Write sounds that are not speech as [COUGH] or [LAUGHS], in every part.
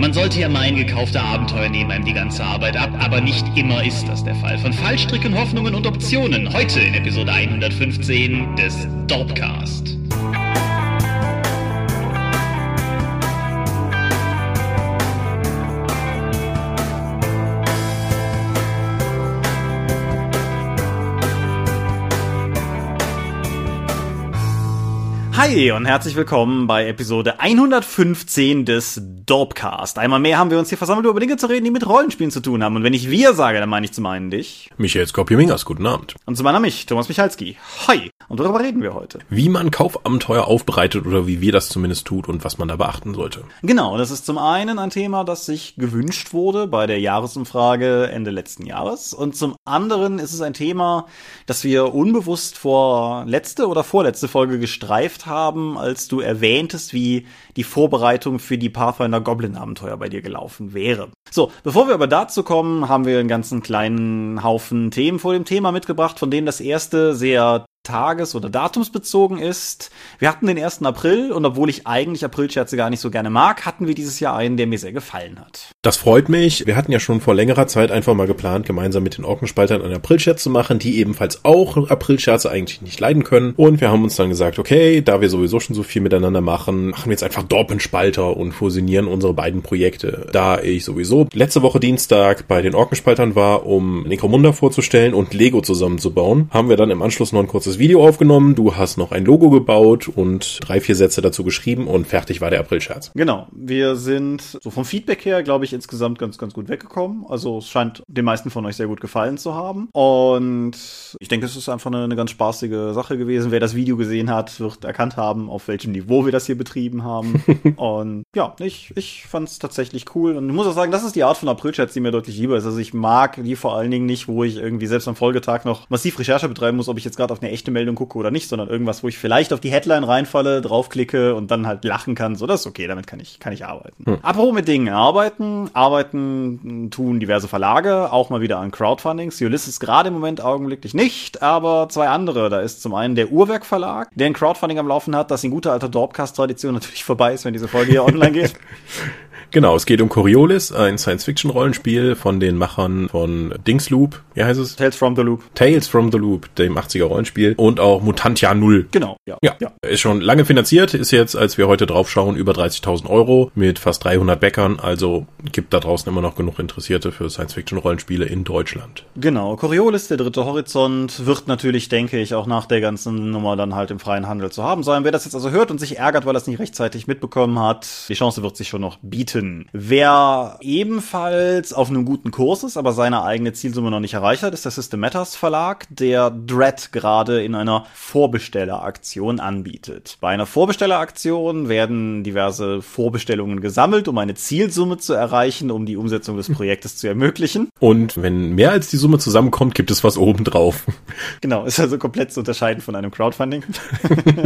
Man sollte ja meinen, gekaufte Abenteuer nehmen einem die ganze Arbeit ab, aber nicht immer ist das der Fall. Von Fallstricken, Hoffnungen und Optionen. Heute in Episode 115 des Dorpcast. Hi und herzlich willkommen bei Episode 115 des Dorpcast. Einmal mehr haben wir uns hier versammelt, über Dinge zu reden, die mit Rollenspielen zu tun haben. Und wenn ich wir sage, dann meine ich zum einen dich. Michael Skopje-Mingers, guten Abend. Und zum anderen mich, Thomas Michalski. Hi. Und worüber reden wir heute? Wie man Kaufabenteuer aufbereitet oder wie wir das zumindest tut und was man da beachten sollte. Genau, das ist zum einen ein Thema, das sich gewünscht wurde bei der Jahresumfrage Ende letzten Jahres. Und zum anderen ist es ein Thema, das wir unbewusst vor letzte oder vorletzte Folge gestreift haben haben, als du erwähntest, wie die Vorbereitung für die Pathfinder Goblin Abenteuer bei dir gelaufen wäre. So, bevor wir aber dazu kommen, haben wir einen ganzen kleinen Haufen Themen vor dem Thema mitgebracht, von denen das erste sehr tages- oder datumsbezogen ist. Wir hatten den 1. April und obwohl ich eigentlich Aprilscherze gar nicht so gerne mag, hatten wir dieses Jahr einen, der mir sehr gefallen hat. Das freut mich. Wir hatten ja schon vor längerer Zeit einfach mal geplant, gemeinsam mit den Orkenspaltern einen Aprilscherz zu machen, die ebenfalls auch Aprilscherze eigentlich nicht leiden können. Und wir haben uns dann gesagt, okay, da wir sowieso schon so viel miteinander machen, machen wir jetzt einfach Dorpenspalter und fusionieren unsere beiden Projekte. Da ich sowieso letzte Woche Dienstag bei den Orkenspaltern war, um Necromunda vorzustellen und Lego zusammenzubauen, haben wir dann im Anschluss noch ein kurzes Video aufgenommen, du hast noch ein Logo gebaut und drei, vier Sätze dazu geschrieben und fertig war der April-Scherz. Genau. Wir sind so vom Feedback her, glaube ich, insgesamt ganz, ganz gut weggekommen. Also es scheint den meisten von euch sehr gut gefallen zu haben. Und ich denke, es ist einfach eine, eine ganz spaßige Sache gewesen. Wer das Video gesehen hat, wird erkannt haben, auf welchem Niveau wir das hier betrieben haben. [LAUGHS] und ja, ich, ich fand es tatsächlich cool. Und ich muss auch sagen, das ist die Art von April-Chats, die mir deutlich lieber ist. Also ich mag die vor allen Dingen nicht, wo ich irgendwie selbst am Folgetag noch massiv Recherche betreiben muss, ob ich jetzt gerade auf eine echte Meldung gucke oder nicht, sondern irgendwas, wo ich vielleicht auf die Headline reinfalle, draufklicke und dann halt lachen kann. So, das ist okay, damit kann ich, kann ich arbeiten. Hm. Apropos mit Dingen arbeiten. Arbeiten tun diverse Verlage, auch mal wieder an Crowdfundings. Ulysses gerade im Moment augenblicklich nicht, aber zwei andere. Da ist zum einen der Uhrwerk Verlag, der ein Crowdfunding am Laufen hat, das in guter alter Dorpcast-Tradition natürlich vorbei ist, wenn diese Folge hier online geht. [LAUGHS] Genau, es geht um Coriolis, ein Science-Fiction-Rollenspiel von den Machern von Dingsloop, wie heißt es? Tales from the Loop. Tales from the Loop, dem 80er-Rollenspiel und auch Mutantia Null. Genau, ja. ja. ja. Ist schon lange finanziert, ist jetzt, als wir heute draufschauen, über 30.000 Euro mit fast 300 Bäckern, also gibt da draußen immer noch genug Interessierte für Science-Fiction-Rollenspiele in Deutschland. Genau, Coriolis, der dritte Horizont, wird natürlich, denke ich, auch nach der ganzen Nummer dann halt im freien Handel zu haben sein. Wer das jetzt also hört und sich ärgert, weil er es nicht rechtzeitig mitbekommen hat, die Chance wird sich schon noch bieten bieten. Wer ebenfalls auf einem guten Kurs ist, aber seine eigene Zielsumme noch nicht erreicht hat, ist der System Matters Verlag, der Dread gerade in einer Vorbestelleraktion anbietet. Bei einer Vorbestelleraktion werden diverse Vorbestellungen gesammelt, um eine Zielsumme zu erreichen, um die Umsetzung des Projektes zu ermöglichen. Und wenn mehr als die Summe zusammenkommt, gibt es was obendrauf. Genau, ist also komplett zu unterscheiden von einem Crowdfunding.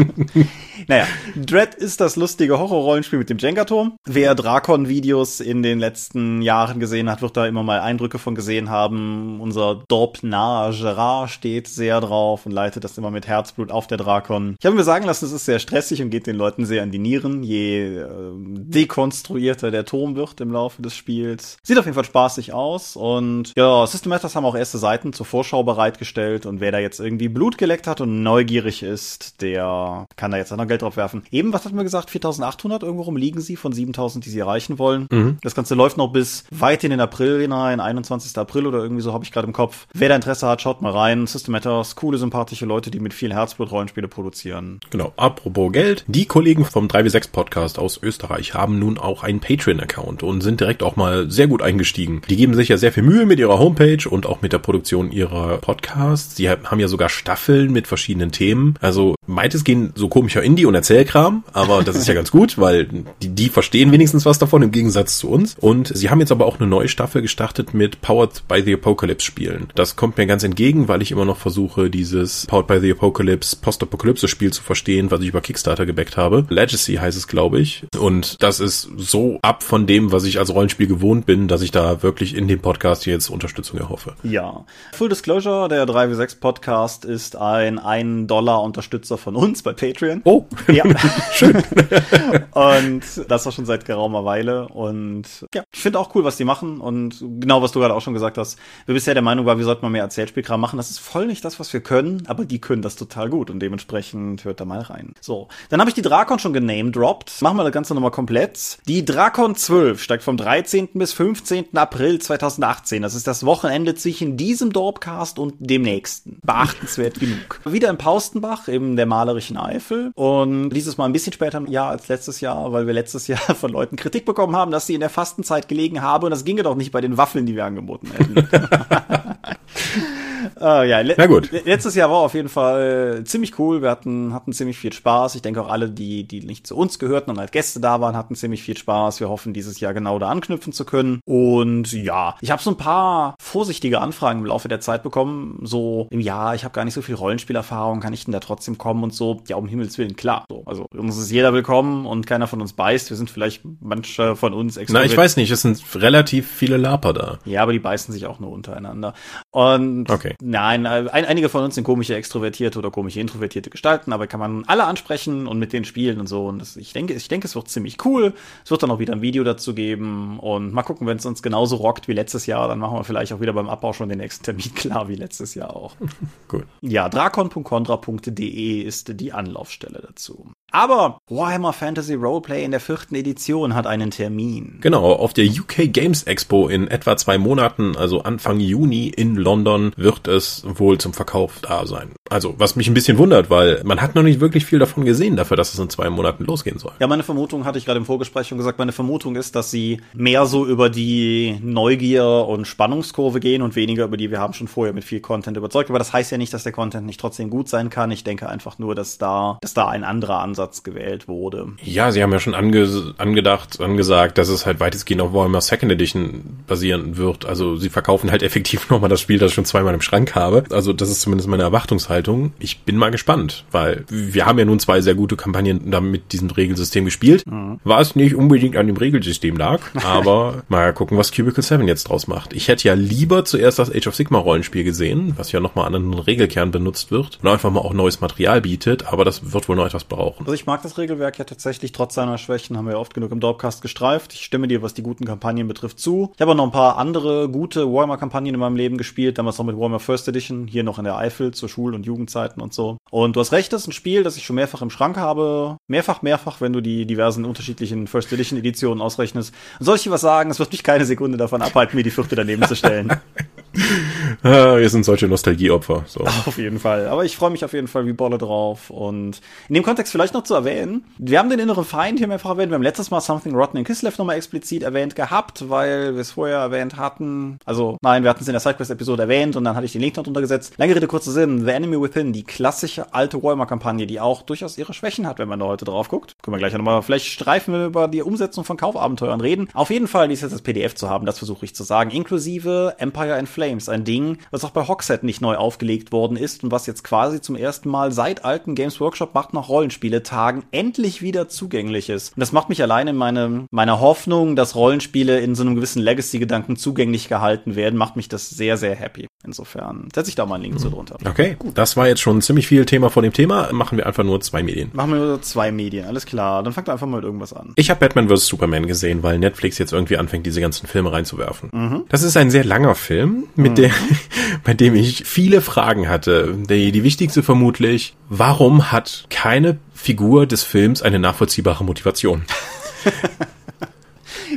[LAUGHS] naja, Dread ist das lustige Horrorrollenspiel mit dem Jenga-Turm. Wer Drakon Videos in den letzten Jahren gesehen hat, wird da immer mal Eindrücke von gesehen haben. Unser Dorp nahe Gerard steht sehr drauf und leitet das immer mit Herzblut auf der Drakon. Ich habe mir sagen lassen, es ist sehr stressig und geht den Leuten sehr an die Nieren, je äh, dekonstruierter der Turm wird im Laufe des Spiels. Sieht auf jeden Fall spaßig aus und ja, System Matters haben auch erste Seiten zur Vorschau bereitgestellt und wer da jetzt irgendwie Blut geleckt hat und neugierig ist, der kann da jetzt auch noch Geld drauf werfen. Eben, was hatten wir gesagt? 4800 irgendwo rumliegen sie von 7000, die sie erreichen erreichen wollen. Mhm. Das Ganze läuft noch bis weit in den April hinein, 21. April oder irgendwie so habe ich gerade im Kopf. Wer da Interesse hat, schaut mal rein. System Matters, coole, sympathische Leute, die mit viel Herzblut Rollenspiele produzieren. Genau. Apropos Geld. Die Kollegen vom 3W6 Podcast aus Österreich haben nun auch einen Patreon-Account und sind direkt auch mal sehr gut eingestiegen. Die geben sich ja sehr viel Mühe mit ihrer Homepage und auch mit der Produktion ihrer Podcasts. Sie haben ja sogar Staffeln mit verschiedenen Themen. Also meint gehen so komischer Indie und Erzählkram, aber das ist ja [LAUGHS] ganz gut, weil die, die verstehen wenigstens was davon im Gegensatz zu uns. Und sie haben jetzt aber auch eine neue Staffel gestartet mit Powered by the Apocalypse Spielen. Das kommt mir ganz entgegen, weil ich immer noch versuche, dieses Powered by the Apocalypse Post-Apokalypse Spiel zu verstehen, was ich über Kickstarter gebackt habe. Legacy heißt es, glaube ich. Und das ist so ab von dem, was ich als Rollenspiel gewohnt bin, dass ich da wirklich in dem Podcast jetzt Unterstützung erhoffe. Ja. Full Disclosure, der 3W6 Podcast ist ein 1 Dollar Unterstützer von uns bei Patreon. Oh, ja. [LAUGHS] schön. [LAUGHS] Und das war schon seit geraumer Weile Und ja, ich finde auch cool, was die machen. Und genau, was du gerade auch schon gesagt hast. Wir bisher der Meinung waren, wir sollten mal mehr Erzählspielkram machen. Das ist voll nicht das, was wir können, aber die können das total gut und dementsprechend hört da mal rein. So, dann habe ich die Drakon schon genamedroppt. Machen wir das Ganze nochmal komplett. Die Drakon 12 steigt vom 13. bis 15. April 2018. Das ist das Wochenende zwischen diesem Dorpcast und dem nächsten. Beachtenswert genug. Wieder in Paustenbach, eben der malerischen Eifel. Und dieses Mal ein bisschen später im Jahr als letztes Jahr, weil wir letztes Jahr [LAUGHS] von Leuten Kritik bekommen haben, dass sie in der Fastenzeit gelegen haben. Und das ginge doch nicht bei den Waffeln, die wir angeboten hätten. [LAUGHS] Uh, ja, Na gut. letztes Jahr war auf jeden Fall ziemlich cool. Wir hatten, hatten ziemlich viel Spaß. Ich denke auch alle, die, die nicht zu uns gehörten und als Gäste da waren, hatten ziemlich viel Spaß. Wir hoffen, dieses Jahr genau da anknüpfen zu können. Und ja, ich habe so ein paar vorsichtige Anfragen im Laufe der Zeit bekommen. So im Jahr, ich habe gar nicht so viel Rollenspielerfahrung, kann ich denn da trotzdem kommen und so. Ja, um Himmels Willen, klar. So, also uns ist jeder willkommen und keiner von uns beißt. Wir sind vielleicht manche von uns extra. Na, ich weiß nicht, es sind relativ viele Laper da. Ja, aber die beißen sich auch nur untereinander. Und okay. Nein, ein, einige von uns sind komische extrovertierte oder komische introvertierte Gestalten, aber kann man alle ansprechen und mit denen spielen und so. Und das, ich denke, ich denke, es wird ziemlich cool. Es wird dann auch wieder ein Video dazu geben und mal gucken, wenn es uns genauso rockt wie letztes Jahr, dann machen wir vielleicht auch wieder beim Abbau schon den nächsten Termin [LAUGHS] klar wie letztes Jahr auch. Cool. Ja, drakon.contra.de ist die Anlaufstelle dazu. Aber Warhammer Fantasy Roleplay in der vierten Edition hat einen Termin. Genau, auf der UK Games Expo in etwa zwei Monaten, also Anfang Juni in London, wird es wohl zum Verkauf da sein. Also, was mich ein bisschen wundert, weil man hat noch nicht wirklich viel davon gesehen, dafür, dass es in zwei Monaten losgehen soll. Ja, meine Vermutung hatte ich gerade im Vorgespräch schon gesagt, meine Vermutung ist, dass sie mehr so über die Neugier und Spannungskurve gehen und weniger über die, wir haben schon vorher mit viel Content überzeugt. Aber das heißt ja nicht, dass der Content nicht trotzdem gut sein kann. Ich denke einfach nur, dass da, dass da ein anderer Ansatz Ansatz gewählt wurde. Ja, sie haben ja schon ange angedacht, angesagt, dass es halt weitestgehend auf Warhammer Second Edition basieren wird. Also sie verkaufen halt [LAUGHS] effektiv nochmal das Spiel, das ich schon zweimal im Schrank habe. Also das ist zumindest meine Erwartungshaltung. Ich bin mal gespannt, weil wir haben ja nun zwei sehr gute Kampagnen da mit diesem Regelsystem gespielt. Mhm. War es nicht unbedingt an dem Regelsystem lag, [LAUGHS] aber mal gucken, was Cubicle 7 jetzt draus macht. Ich hätte ja lieber zuerst das Age of Sigma Rollenspiel gesehen, was ja nochmal an einen Regelkern benutzt wird und einfach mal auch neues Material bietet, aber das wird wohl noch etwas brauchen. Also ich mag das Regelwerk ja tatsächlich trotz seiner Schwächen, haben wir ja oft genug im Dorpcast gestreift. Ich stimme dir, was die guten Kampagnen betrifft, zu. Ich habe auch noch ein paar andere gute Warhammer-Kampagnen in meinem Leben gespielt, damals noch mit Warhammer First Edition, hier noch in der Eifel zur Schul- und Jugendzeiten und so. Und du hast recht, das ist ein Spiel, das ich schon mehrfach im Schrank habe. Mehrfach, mehrfach, wenn du die diversen unterschiedlichen First Edition Editionen ausrechnest. Soll ich dir was sagen? Es wird mich keine Sekunde davon abhalten, mir die vierte daneben zu stellen. [LAUGHS] [LAUGHS] ah, wir sind solche Nostalgieopfer. So. [LAUGHS] Auf jeden Fall. Aber ich freue mich auf jeden Fall wie Bolle drauf. Und in dem Kontext vielleicht noch zu erwähnen, wir haben den inneren Feind hier mehrfach erwähnt. Wir haben letztes Mal Something Rotten in Kislev nochmal explizit erwähnt gehabt, weil wir es vorher erwähnt hatten. Also nein, wir hatten es in der Sidequest-Episode erwähnt und dann hatte ich den Link noch drunter gesetzt. Lange Rede, kurzer Sinn. The Enemy Within, die klassische alte Warhammer-Kampagne, die auch durchaus ihre Schwächen hat, wenn man da heute drauf guckt. Können wir gleich nochmal, vielleicht streifen wir über die Umsetzung von Kaufabenteuern reden. Auf jeden Fall, die ist jetzt das PDF zu haben, das versuche ich zu sagen. Inklusive Empire in Flames, ein Ding, was auch bei Hogshead nicht neu aufgelegt worden ist und was jetzt quasi zum ersten Mal seit alten Games Workshop macht nach Rollenspieletagen endlich wieder zugänglich ist. Und das macht mich allein in meine, meiner Hoffnung, dass Rollenspiele in so einem gewissen Legacy-Gedanken zugänglich gehalten werden, macht mich das sehr, sehr happy. Insofern setze ich da mal einen Link mhm. zu drunter. Okay, gut. Das war jetzt schon ziemlich viel Thema von dem Thema. Machen wir einfach nur zwei Medien. Machen wir nur zwei Medien, alles klar. Dann fangt einfach mal mit irgendwas an. Ich habe Batman vs. Superman gesehen, weil Netflix jetzt irgendwie anfängt, diese ganzen Filme reinzuwerfen. Mhm. Das ist ein sehr langer Film, mit mhm. der, [LAUGHS] bei dem ich viele Fragen hatte. Die, die wichtigste vermutlich, warum hat keine Figur des Films eine nachvollziehbare Motivation? [LAUGHS]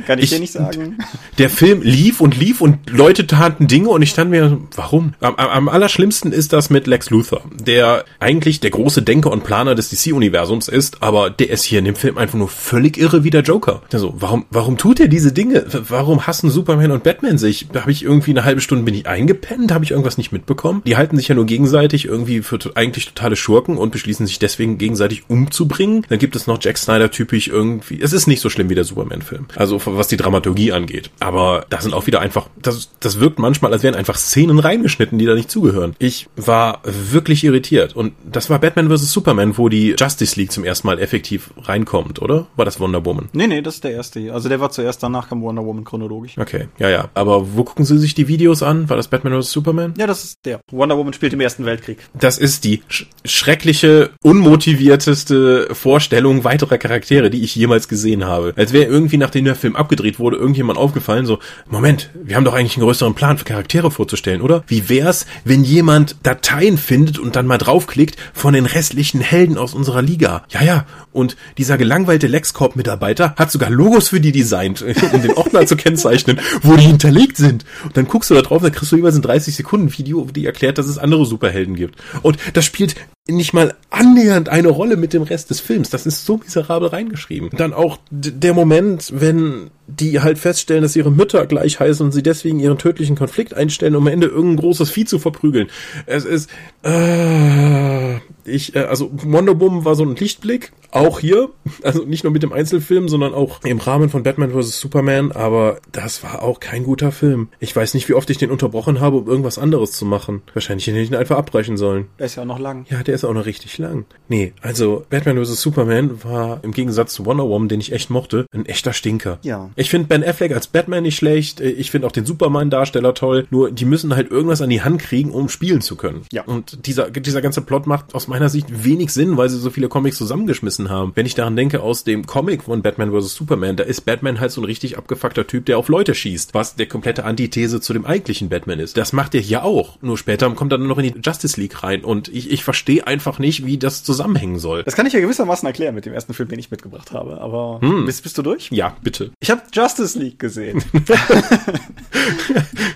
Kann ich, ich, dir nicht sagen. Der Film lief und lief und Leute taten Dinge und ich stand mir, warum? Am, am allerschlimmsten ist das mit Lex Luthor, der eigentlich der große Denker und Planer des DC-Universums ist, aber der ist hier in dem Film einfach nur völlig irre wie der Joker. Also, warum, warum tut er diese Dinge? Warum hassen Superman und Batman sich? Habe ich irgendwie eine halbe Stunde bin ich eingepennt? Habe ich irgendwas nicht mitbekommen? Die halten sich ja nur gegenseitig irgendwie für eigentlich totale Schurken und beschließen sich deswegen gegenseitig umzubringen. Dann gibt es noch Jack Snyder typisch irgendwie. Es ist nicht so schlimm wie der Superman-Film. Also was die Dramaturgie angeht. Aber da sind auch wieder einfach, das, das wirkt manchmal, als wären einfach Szenen reingeschnitten, die da nicht zugehören. Ich war wirklich irritiert. Und das war Batman vs. Superman, wo die Justice League zum ersten Mal effektiv reinkommt, oder? War das Wonder Woman? Nee, nee, das ist der erste. Also der war zuerst, danach kam Wonder Woman chronologisch. Okay, ja, ja. Aber wo gucken Sie sich die Videos an? War das Batman vs. Superman? Ja, das ist der. Wonder Woman spielt im Ersten Weltkrieg. Das ist die sch schreckliche, unmotivierteste Vorstellung weiterer Charaktere, die ich jemals gesehen habe. Als wäre irgendwie, nachdem der Film abgedreht wurde, irgendjemand aufgefallen, so, Moment, wir haben doch eigentlich einen größeren Plan für Charaktere vorzustellen, oder? Wie wär's, wenn jemand Dateien findet und dann mal draufklickt von den restlichen Helden aus unserer Liga? Ja, ja, und dieser gelangweilte LexCorp-Mitarbeiter hat sogar Logos für die designt, [LAUGHS] um den Ordner zu kennzeichnen, wo die hinterlegt sind. Und dann guckst du da drauf, dann kriegst du jeweils ein 30 Sekunden Video, die erklärt, dass es andere Superhelden gibt. Und das spielt nicht mal annähernd eine Rolle mit dem Rest des Films. Das ist so miserabel reingeschrieben. Dann auch der Moment, wenn die halt feststellen, dass ihre Mütter gleich heißen und sie deswegen ihren tödlichen Konflikt einstellen, um am Ende irgendein großes Vieh zu verprügeln. Es ist, äh, ich, äh, also Wonder Woman war so ein Lichtblick, auch hier, [LAUGHS] also nicht nur mit dem Einzelfilm, sondern auch im Rahmen von Batman vs. Superman, aber das war auch kein guter Film. Ich weiß nicht, wie oft ich den unterbrochen habe, um irgendwas anderes zu machen. Wahrscheinlich hätte ich ihn einfach abbrechen sollen. Der ist ja auch noch lang. Ja, der ist auch noch richtig lang. Nee, also Batman vs. Superman war im Gegensatz zu Wonder Woman, den ich echt mochte, ein echter Stinker. Ja. Ich finde Ben Affleck als Batman nicht schlecht. Ich finde auch den Superman-Darsteller toll. Nur die müssen halt irgendwas an die Hand kriegen, um spielen zu können. Ja. Und dieser, dieser ganze Plot macht aus meiner Sicht wenig Sinn, weil sie so viele Comics zusammengeschmissen haben. Wenn ich daran denke, aus dem Comic von Batman vs. Superman, da ist Batman halt so ein richtig abgefuckter Typ, der auf Leute schießt, was der komplette Antithese zu dem eigentlichen Batman ist. Das macht er hier auch. Nur später kommt er dann noch in die Justice League rein und ich, ich verstehe einfach nicht, wie das zusammenhängen soll. Das kann ich ja gewissermaßen erklären mit dem ersten Film, den ich mitgebracht habe. Aber hm. bist, bist du durch? Ja, bitte. Ich habe Justice League gesehen. [LAUGHS]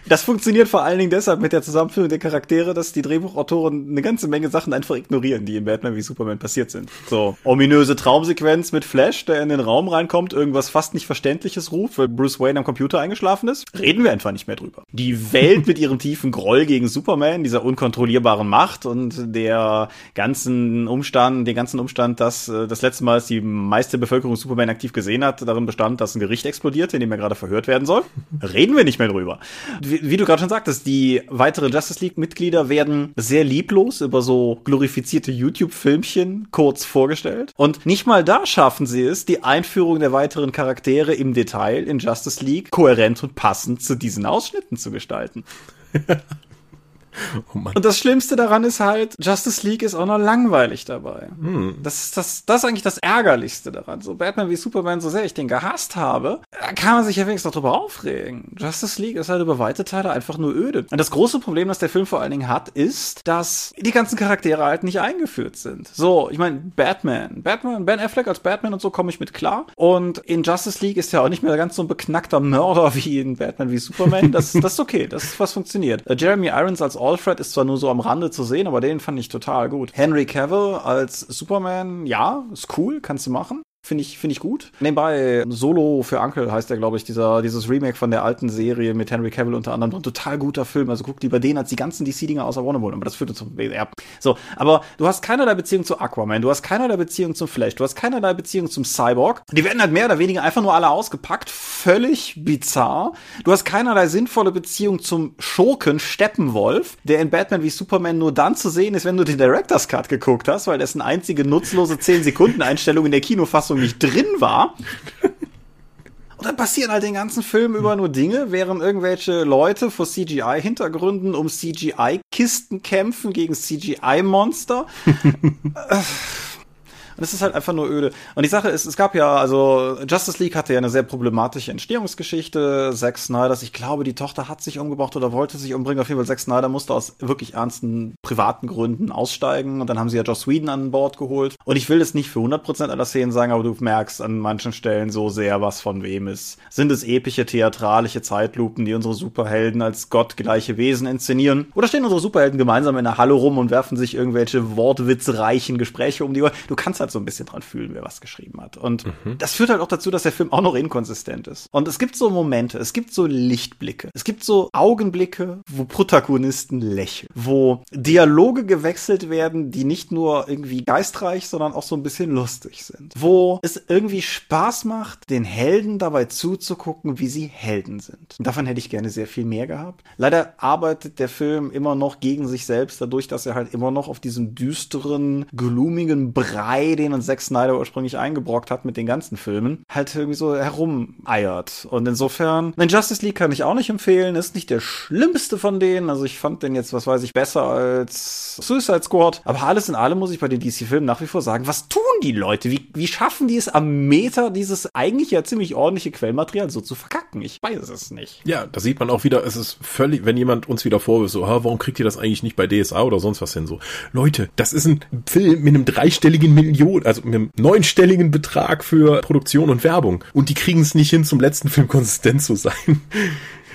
das funktioniert vor allen Dingen deshalb mit der Zusammenführung der Charaktere, dass die Drehbuchautoren eine ganze Menge Sachen einfach ignorieren, die in Batman wie Superman passiert sind. So, ominöse Traumsequenz mit Flash, der in den Raum reinkommt, irgendwas fast nicht Verständliches ruft, weil Bruce Wayne am Computer eingeschlafen ist. Reden wir einfach nicht mehr drüber. Die Welt mit ihrem tiefen Groll gegen Superman, dieser unkontrollierbaren Macht und der ganzen Umstand, den ganzen Umstand, dass äh, das letzte Mal, als die meiste Bevölkerung Superman aktiv gesehen hat, darin bestand, dass ein Gericht explodierte, in dem er gerade verhört werden soll. Reden wir nicht mehr drüber. Wie, wie du gerade schon sagtest, die weiteren Justice League-Mitglieder werden sehr lieblos über so glorifizierte YouTube-Filmchen kurz vorgestellt. Und nicht mal da schaffen sie es, die Einführung der weiteren Charaktere im Detail in Justice League kohärent und passend zu diesen Ausschnitten zu gestalten. [LAUGHS] [LAUGHS] Oh und das Schlimmste daran ist halt, Justice League ist auch noch langweilig dabei. Hm. Das, ist das, das ist eigentlich das Ärgerlichste daran. So Batman wie Superman, so sehr ich den gehasst habe, kann man sich ja wenigstens noch drüber aufregen. Justice League ist halt über weite Teile einfach nur öde. Und das große Problem, das der Film vor allen Dingen hat, ist, dass die ganzen Charaktere halt nicht eingeführt sind. So, ich meine, Batman. Batman, Ben Affleck als Batman und so komme ich mit klar. Und in Justice League ist ja auch nicht mehr ganz so ein beknackter Mörder [LAUGHS] wie in Batman wie Superman. Das, das ist okay. Das ist was funktioniert. Uh, Jeremy Irons als Alfred ist zwar nur so am Rande zu sehen, aber den fand ich total gut. Henry Cavill als Superman, ja, ist cool, kannst du machen. Finde ich, finde ich gut. Nebenbei, Solo für Uncle heißt der, glaube ich, dieser, dieses Remake von der alten Serie mit Henry Cavill unter anderem. Ein total guter Film. Also guck lieber den als die ganzen DC-Dinger außer Warner Bros. Aber das führt uns zum WDR. So, aber du hast keinerlei Beziehung zu Aquaman, du hast keinerlei Beziehung zum Flash, du hast keinerlei Beziehung zum Cyborg. Die werden halt mehr oder weniger einfach nur alle ausgepackt. Völlig bizarr. Du hast keinerlei sinnvolle Beziehung zum Schurken Steppenwolf, der in Batman wie Superman nur dann zu sehen ist, wenn du den Director's Cut geguckt hast, weil dessen einzige nutzlose 10-Sekunden-Einstellung in der Kinofassung Fassung nicht drin war. Und dann passieren halt den ganzen Film über nur Dinge, während irgendwelche Leute vor CGI-Hintergründen um CGI-Kisten kämpfen gegen CGI-Monster. [LAUGHS] Es ist halt einfach nur öde. Und die Sache ist, es gab ja, also Justice League hatte ja eine sehr problematische Entstehungsgeschichte. Zack Snyder, ich glaube, die Tochter hat sich umgebracht oder wollte sich umbringen. Auf jeden Fall, Zack Snyder musste aus wirklich ernsten privaten Gründen aussteigen. Und dann haben sie ja Joss Whedon an Bord geholt. Und ich will es nicht für 100% aller Szenen sagen, aber du merkst an manchen Stellen so sehr, was von wem ist. Sind es epische, theatralische Zeitlupen, die unsere Superhelden als gottgleiche Wesen inszenieren? Oder stehen unsere Superhelden gemeinsam in der Halle rum und werfen sich irgendwelche wortwitzreichen Gespräche um die Ohren? Du kannst halt so ein bisschen dran fühlen, wer was geschrieben hat. Und mhm. das führt halt auch dazu, dass der Film auch noch inkonsistent ist. Und es gibt so Momente, es gibt so Lichtblicke, es gibt so Augenblicke, wo Protagonisten lächeln, wo Dialoge gewechselt werden, die nicht nur irgendwie geistreich, sondern auch so ein bisschen lustig sind. Wo es irgendwie Spaß macht, den Helden dabei zuzugucken, wie sie Helden sind. Und davon hätte ich gerne sehr viel mehr gehabt. Leider arbeitet der Film immer noch gegen sich selbst, dadurch, dass er halt immer noch auf diesem düsteren, gloomigen Brei den uns Zack Snyder ursprünglich eingebrockt hat mit den ganzen Filmen, halt irgendwie so herumeiert. Und insofern, den Justice League kann ich auch nicht empfehlen, ist nicht der schlimmste von denen. Also ich fand den jetzt, was weiß ich, besser als Suicide Squad. Aber alles in allem muss ich bei den DC-Filmen nach wie vor sagen, was tun die Leute? Wie, wie schaffen die es am Meter dieses eigentlich ja ziemlich ordentliche Quellmaterial so zu verkacken? Ich weiß es nicht. Ja, da sieht man auch wieder, es ist völlig, wenn jemand uns wieder vorwirft, so, warum kriegt ihr das eigentlich nicht bei DSA oder sonst was hin so? Leute, das ist ein Film mit einem dreistelligen Million, also mit einem neunstelligen Betrag für Produktion und Werbung. Und die kriegen es nicht hin, zum letzten Film konsistent zu sein.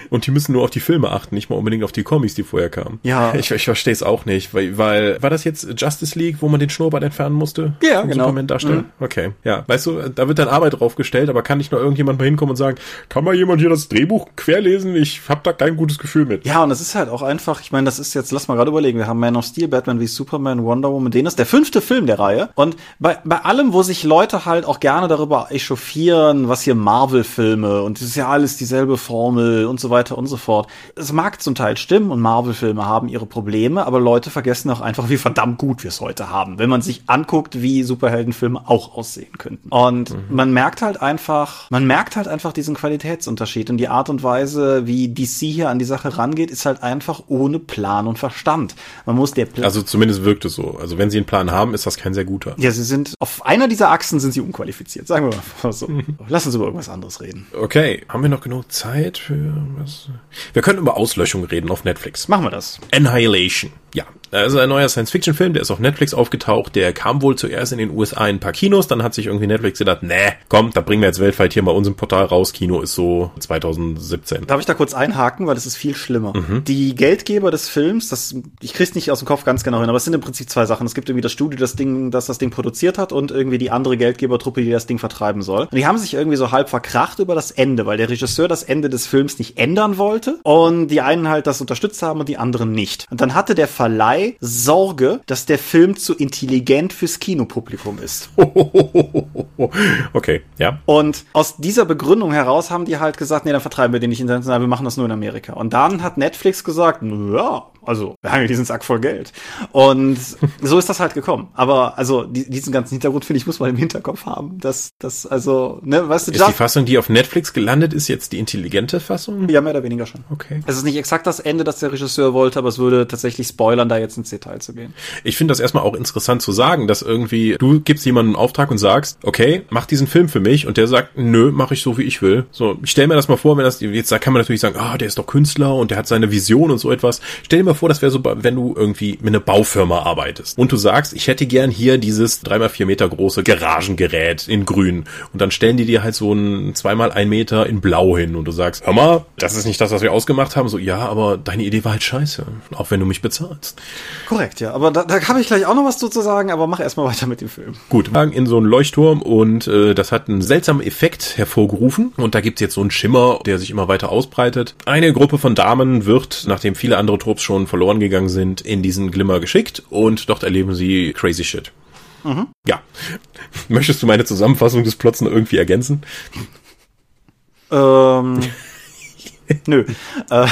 Und die müssen nur auf die Filme achten, nicht mal unbedingt auf die Comics, die vorher kamen. Ja. Ich, ich verstehe es auch nicht, weil, weil, war das jetzt Justice League, wo man den Schnurrbart entfernen musste? Ja, genau. Superman darstellen? Mhm. Okay. Ja. Weißt du, da wird dann Arbeit draufgestellt, aber kann nicht nur irgendjemand mal hinkommen und sagen, kann mal jemand hier das Drehbuch querlesen? Ich hab da kein gutes Gefühl mit. Ja, und es ist halt auch einfach, ich meine, das ist jetzt, lass mal gerade überlegen, wir haben Man of Steel, Batman wie Superman, Wonder Woman, den ist der fünfte Film der Reihe. Und bei, bei allem, wo sich Leute halt auch gerne darüber echauffieren, was hier Marvel-Filme und das ist ja alles dieselbe Formel und so weiter und so fort. Es mag zum Teil stimmen und Marvel-Filme haben ihre Probleme, aber Leute vergessen auch einfach, wie verdammt gut wir es heute haben, wenn man sich anguckt, wie Superheldenfilme auch aussehen könnten. Und man merkt halt einfach, man merkt halt einfach diesen Qualitätsunterschied und die Art und Weise, wie DC hier an die Sache rangeht, ist halt einfach ohne Plan und Verstand. Man muss der Plan Also zumindest wirkt es so. Also wenn sie einen Plan haben, ist das kein sehr guter. ja, sie sind auf einer dieser Achsen sind sie unqualifiziert, sagen wir mal [LAUGHS] so. Lass uns über irgendwas anderes reden. Okay, haben wir noch genug Zeit für was? Wir können über Auslöschung reden auf Netflix. Machen wir das. Annihilation. Ja, also ein neuer Science-Fiction-Film, der ist auf Netflix aufgetaucht. Der kam wohl zuerst in den USA in ein paar Kinos, dann hat sich irgendwie Netflix gedacht, nee, komm, da bringen wir jetzt weltweit hier mal unserem Portal raus. Kino ist so 2017. Darf ich da kurz einhaken, weil das ist viel schlimmer. Die Geldgeber des Films, das ich krieg's nicht aus dem Kopf ganz genau hin, aber es sind im Prinzip zwei Sachen. Es gibt irgendwie das Studio, das Ding, das das Ding produziert hat und irgendwie die andere Geldgebertruppe, die das Ding vertreiben soll. Und die haben sich irgendwie so halb verkracht über das Ende, weil der Regisseur das Ende des Films nicht ändern wollte und die einen halt das unterstützt haben und die anderen nicht. Und dann hatte der Verleih Sorge, dass der Film zu intelligent fürs Kinopublikum ist. [LAUGHS] okay, ja. Und aus dieser Begründung heraus haben die halt gesagt, nee, dann vertreiben wir den nicht international, wir machen das nur in Amerika. Und dann hat Netflix gesagt, ja, also wir haben ja diesen Sack voll Geld. Und so ist das halt gekommen. Aber also die, diesen ganzen Hintergrund, finde ich, muss man im Hinterkopf haben. Dass das, also, ne, weißt du, Ist die Fassung, die auf Netflix gelandet ist, jetzt die intelligente Fassung? ja, mehr oder weniger schon. Okay. Es ist nicht exakt das Ende, das der Regisseur wollte, aber es würde tatsächlich spoilern, da jetzt ins Detail zu gehen. Ich finde das erstmal auch interessant zu sagen, dass irgendwie du gibst jemandem einen Auftrag und sagst, okay, mach diesen Film für mich und der sagt, nö, mach ich so wie ich will. So, ich stell mir das mal vor, wenn das jetzt da kann man natürlich sagen, ah, der ist doch Künstler und der hat seine Vision und so etwas. Stell dir mal vor, das wäre so, wenn du irgendwie mit einer Baufirma arbeitest und du sagst, ich hätte gern hier dieses dreimal vier Meter große Garagengerät in grün und dann stellen die dir halt so ein zweimal ein Meter in blau hin und du sagst, hör mal, das ist nicht das, was wir ausgemacht haben. So, ja, aber deine Idee war halt scheiße, auch wenn du mich bezahlst. Korrekt, ja. Aber da, da habe ich gleich auch noch was zu sagen, aber mach erstmal weiter mit dem Film. Gut, in so einen Leuchtturm und äh, das hat einen seltsamen Effekt hervorgerufen und da gibt's jetzt so einen Schimmer, der sich immer weiter ausbreitet. Eine Gruppe von Damen wird, nachdem viele andere Trupps schon verloren gegangen sind, in diesen Glimmer geschickt und dort erleben sie crazy shit. Ja. [LAUGHS] Möchtest du meine Zusammenfassung des Plots noch irgendwie ergänzen? Ähm, [LAUGHS] [LAUGHS] nö. Äh,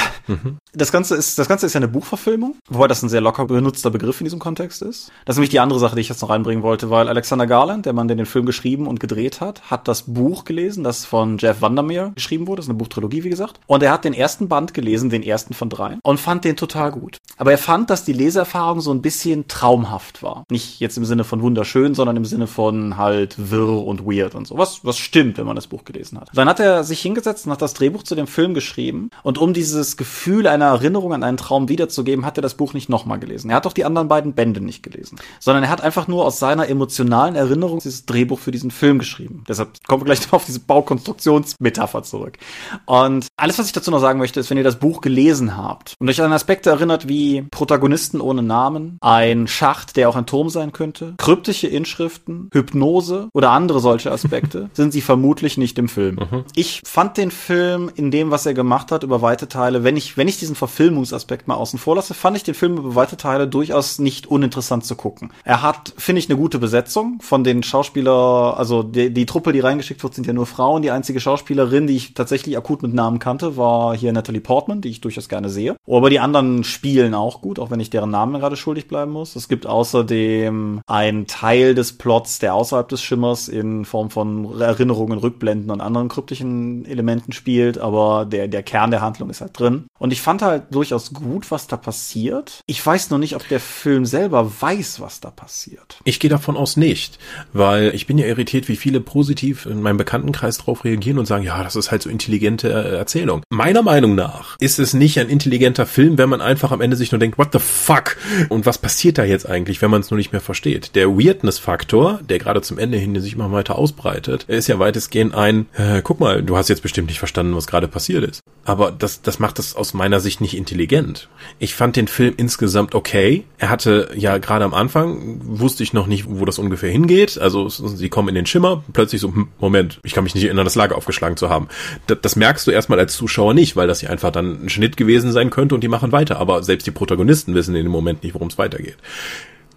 Das Ganze ist, das Ganze ist ja eine Buchverfilmung, wobei das ein sehr locker benutzter Begriff in diesem Kontext ist. Das ist nämlich die andere Sache, die ich jetzt noch reinbringen wollte, weil Alexander Garland, der Mann, der den Film geschrieben und gedreht hat, hat das Buch gelesen, das von Jeff Vandermeer geschrieben wurde. Das ist eine Buchtrilogie, wie gesagt. Und er hat den ersten Band gelesen, den ersten von dreien, und fand den total gut. Aber er fand, dass die Leseerfahrung so ein bisschen traumhaft war. Nicht jetzt im Sinne von wunderschön, sondern im Sinne von halt wirr und weird und so. Was, was stimmt, wenn man das Buch gelesen hat. Dann hat er sich hingesetzt und hat das Drehbuch zu dem Film geschrieben. Und um dieses Gefühl einer Erinnerung an einen Traum wiederzugeben, hat er das Buch nicht nochmal gelesen. Er hat auch die anderen beiden Bände nicht gelesen. Sondern er hat einfach nur aus seiner emotionalen Erinnerung dieses Drehbuch für diesen Film geschrieben. Deshalb kommen wir gleich [LAUGHS] noch auf diese Baukonstruktionsmetapher zurück. Und alles, was ich dazu noch sagen möchte, ist, wenn ihr das Buch gelesen habt und euch an Aspekte erinnert wie Protagonisten ohne Namen, ein Schacht, der auch ein Turm sein könnte, kryptische Inschriften, Hypnose oder andere solche Aspekte, [LAUGHS] sind sie vermutlich nicht im Film. Ich fand den Film in dem, was er gemacht hat, über weite Teile, wenn ich, wenn ich diesen Verfilmungsaspekt mal außen vor lasse, fand ich den Film über weite Teile durchaus nicht uninteressant zu gucken. Er hat, finde ich, eine gute Besetzung von den Schauspieler, also die, die Truppe, die reingeschickt wird, sind ja nur Frauen. Die einzige Schauspielerin, die ich tatsächlich akut mit Namen kannte, war hier Natalie Portman, die ich durchaus gerne sehe. Aber die anderen spielen auch gut, auch wenn ich deren Namen gerade schuldig bleiben muss. Es gibt außerdem einen Teil des Plots, der außerhalb des Schimmers in Form von Erinnerungen, Rückblenden und anderen kryptischen Elementen spielt, aber der, der Kern der Handlung ist halt drin. Und ich fand halt durchaus gut, was da passiert. Ich weiß noch nicht, ob der Film selber weiß, was da passiert. Ich gehe davon aus nicht, weil ich bin ja irritiert, wie viele positiv in meinem Bekanntenkreis drauf reagieren und sagen, ja, das ist halt so intelligente äh, Erzählung. Meiner Meinung nach ist es nicht ein intelligenter Film, wenn man einfach am Ende sich nur denkt, what the fuck? Und was passiert da jetzt eigentlich, wenn man es nur nicht mehr versteht? Der Weirdness-Faktor, der gerade zum Ende hin sich immer weiter ausbreitet, ist ja weitestgehend ein, äh, guck mal, du hast jetzt bestimmt nicht verstanden, was gerade passiert ist. Aber das, das macht es aus meiner Sicht nicht intelligent. Ich fand den Film insgesamt okay. Er hatte ja gerade am Anfang, wusste ich noch nicht, wo das ungefähr hingeht. Also sie kommen in den Schimmer, plötzlich so, hm, Moment, ich kann mich nicht erinnern, das Lager aufgeschlagen zu haben. Das, das merkst du erstmal als Zuschauer nicht, weil das ja einfach dann ein Schnitt gewesen sein könnte und die machen weiter. Aber selbst die Protagonisten wissen in dem Moment nicht, worum es weitergeht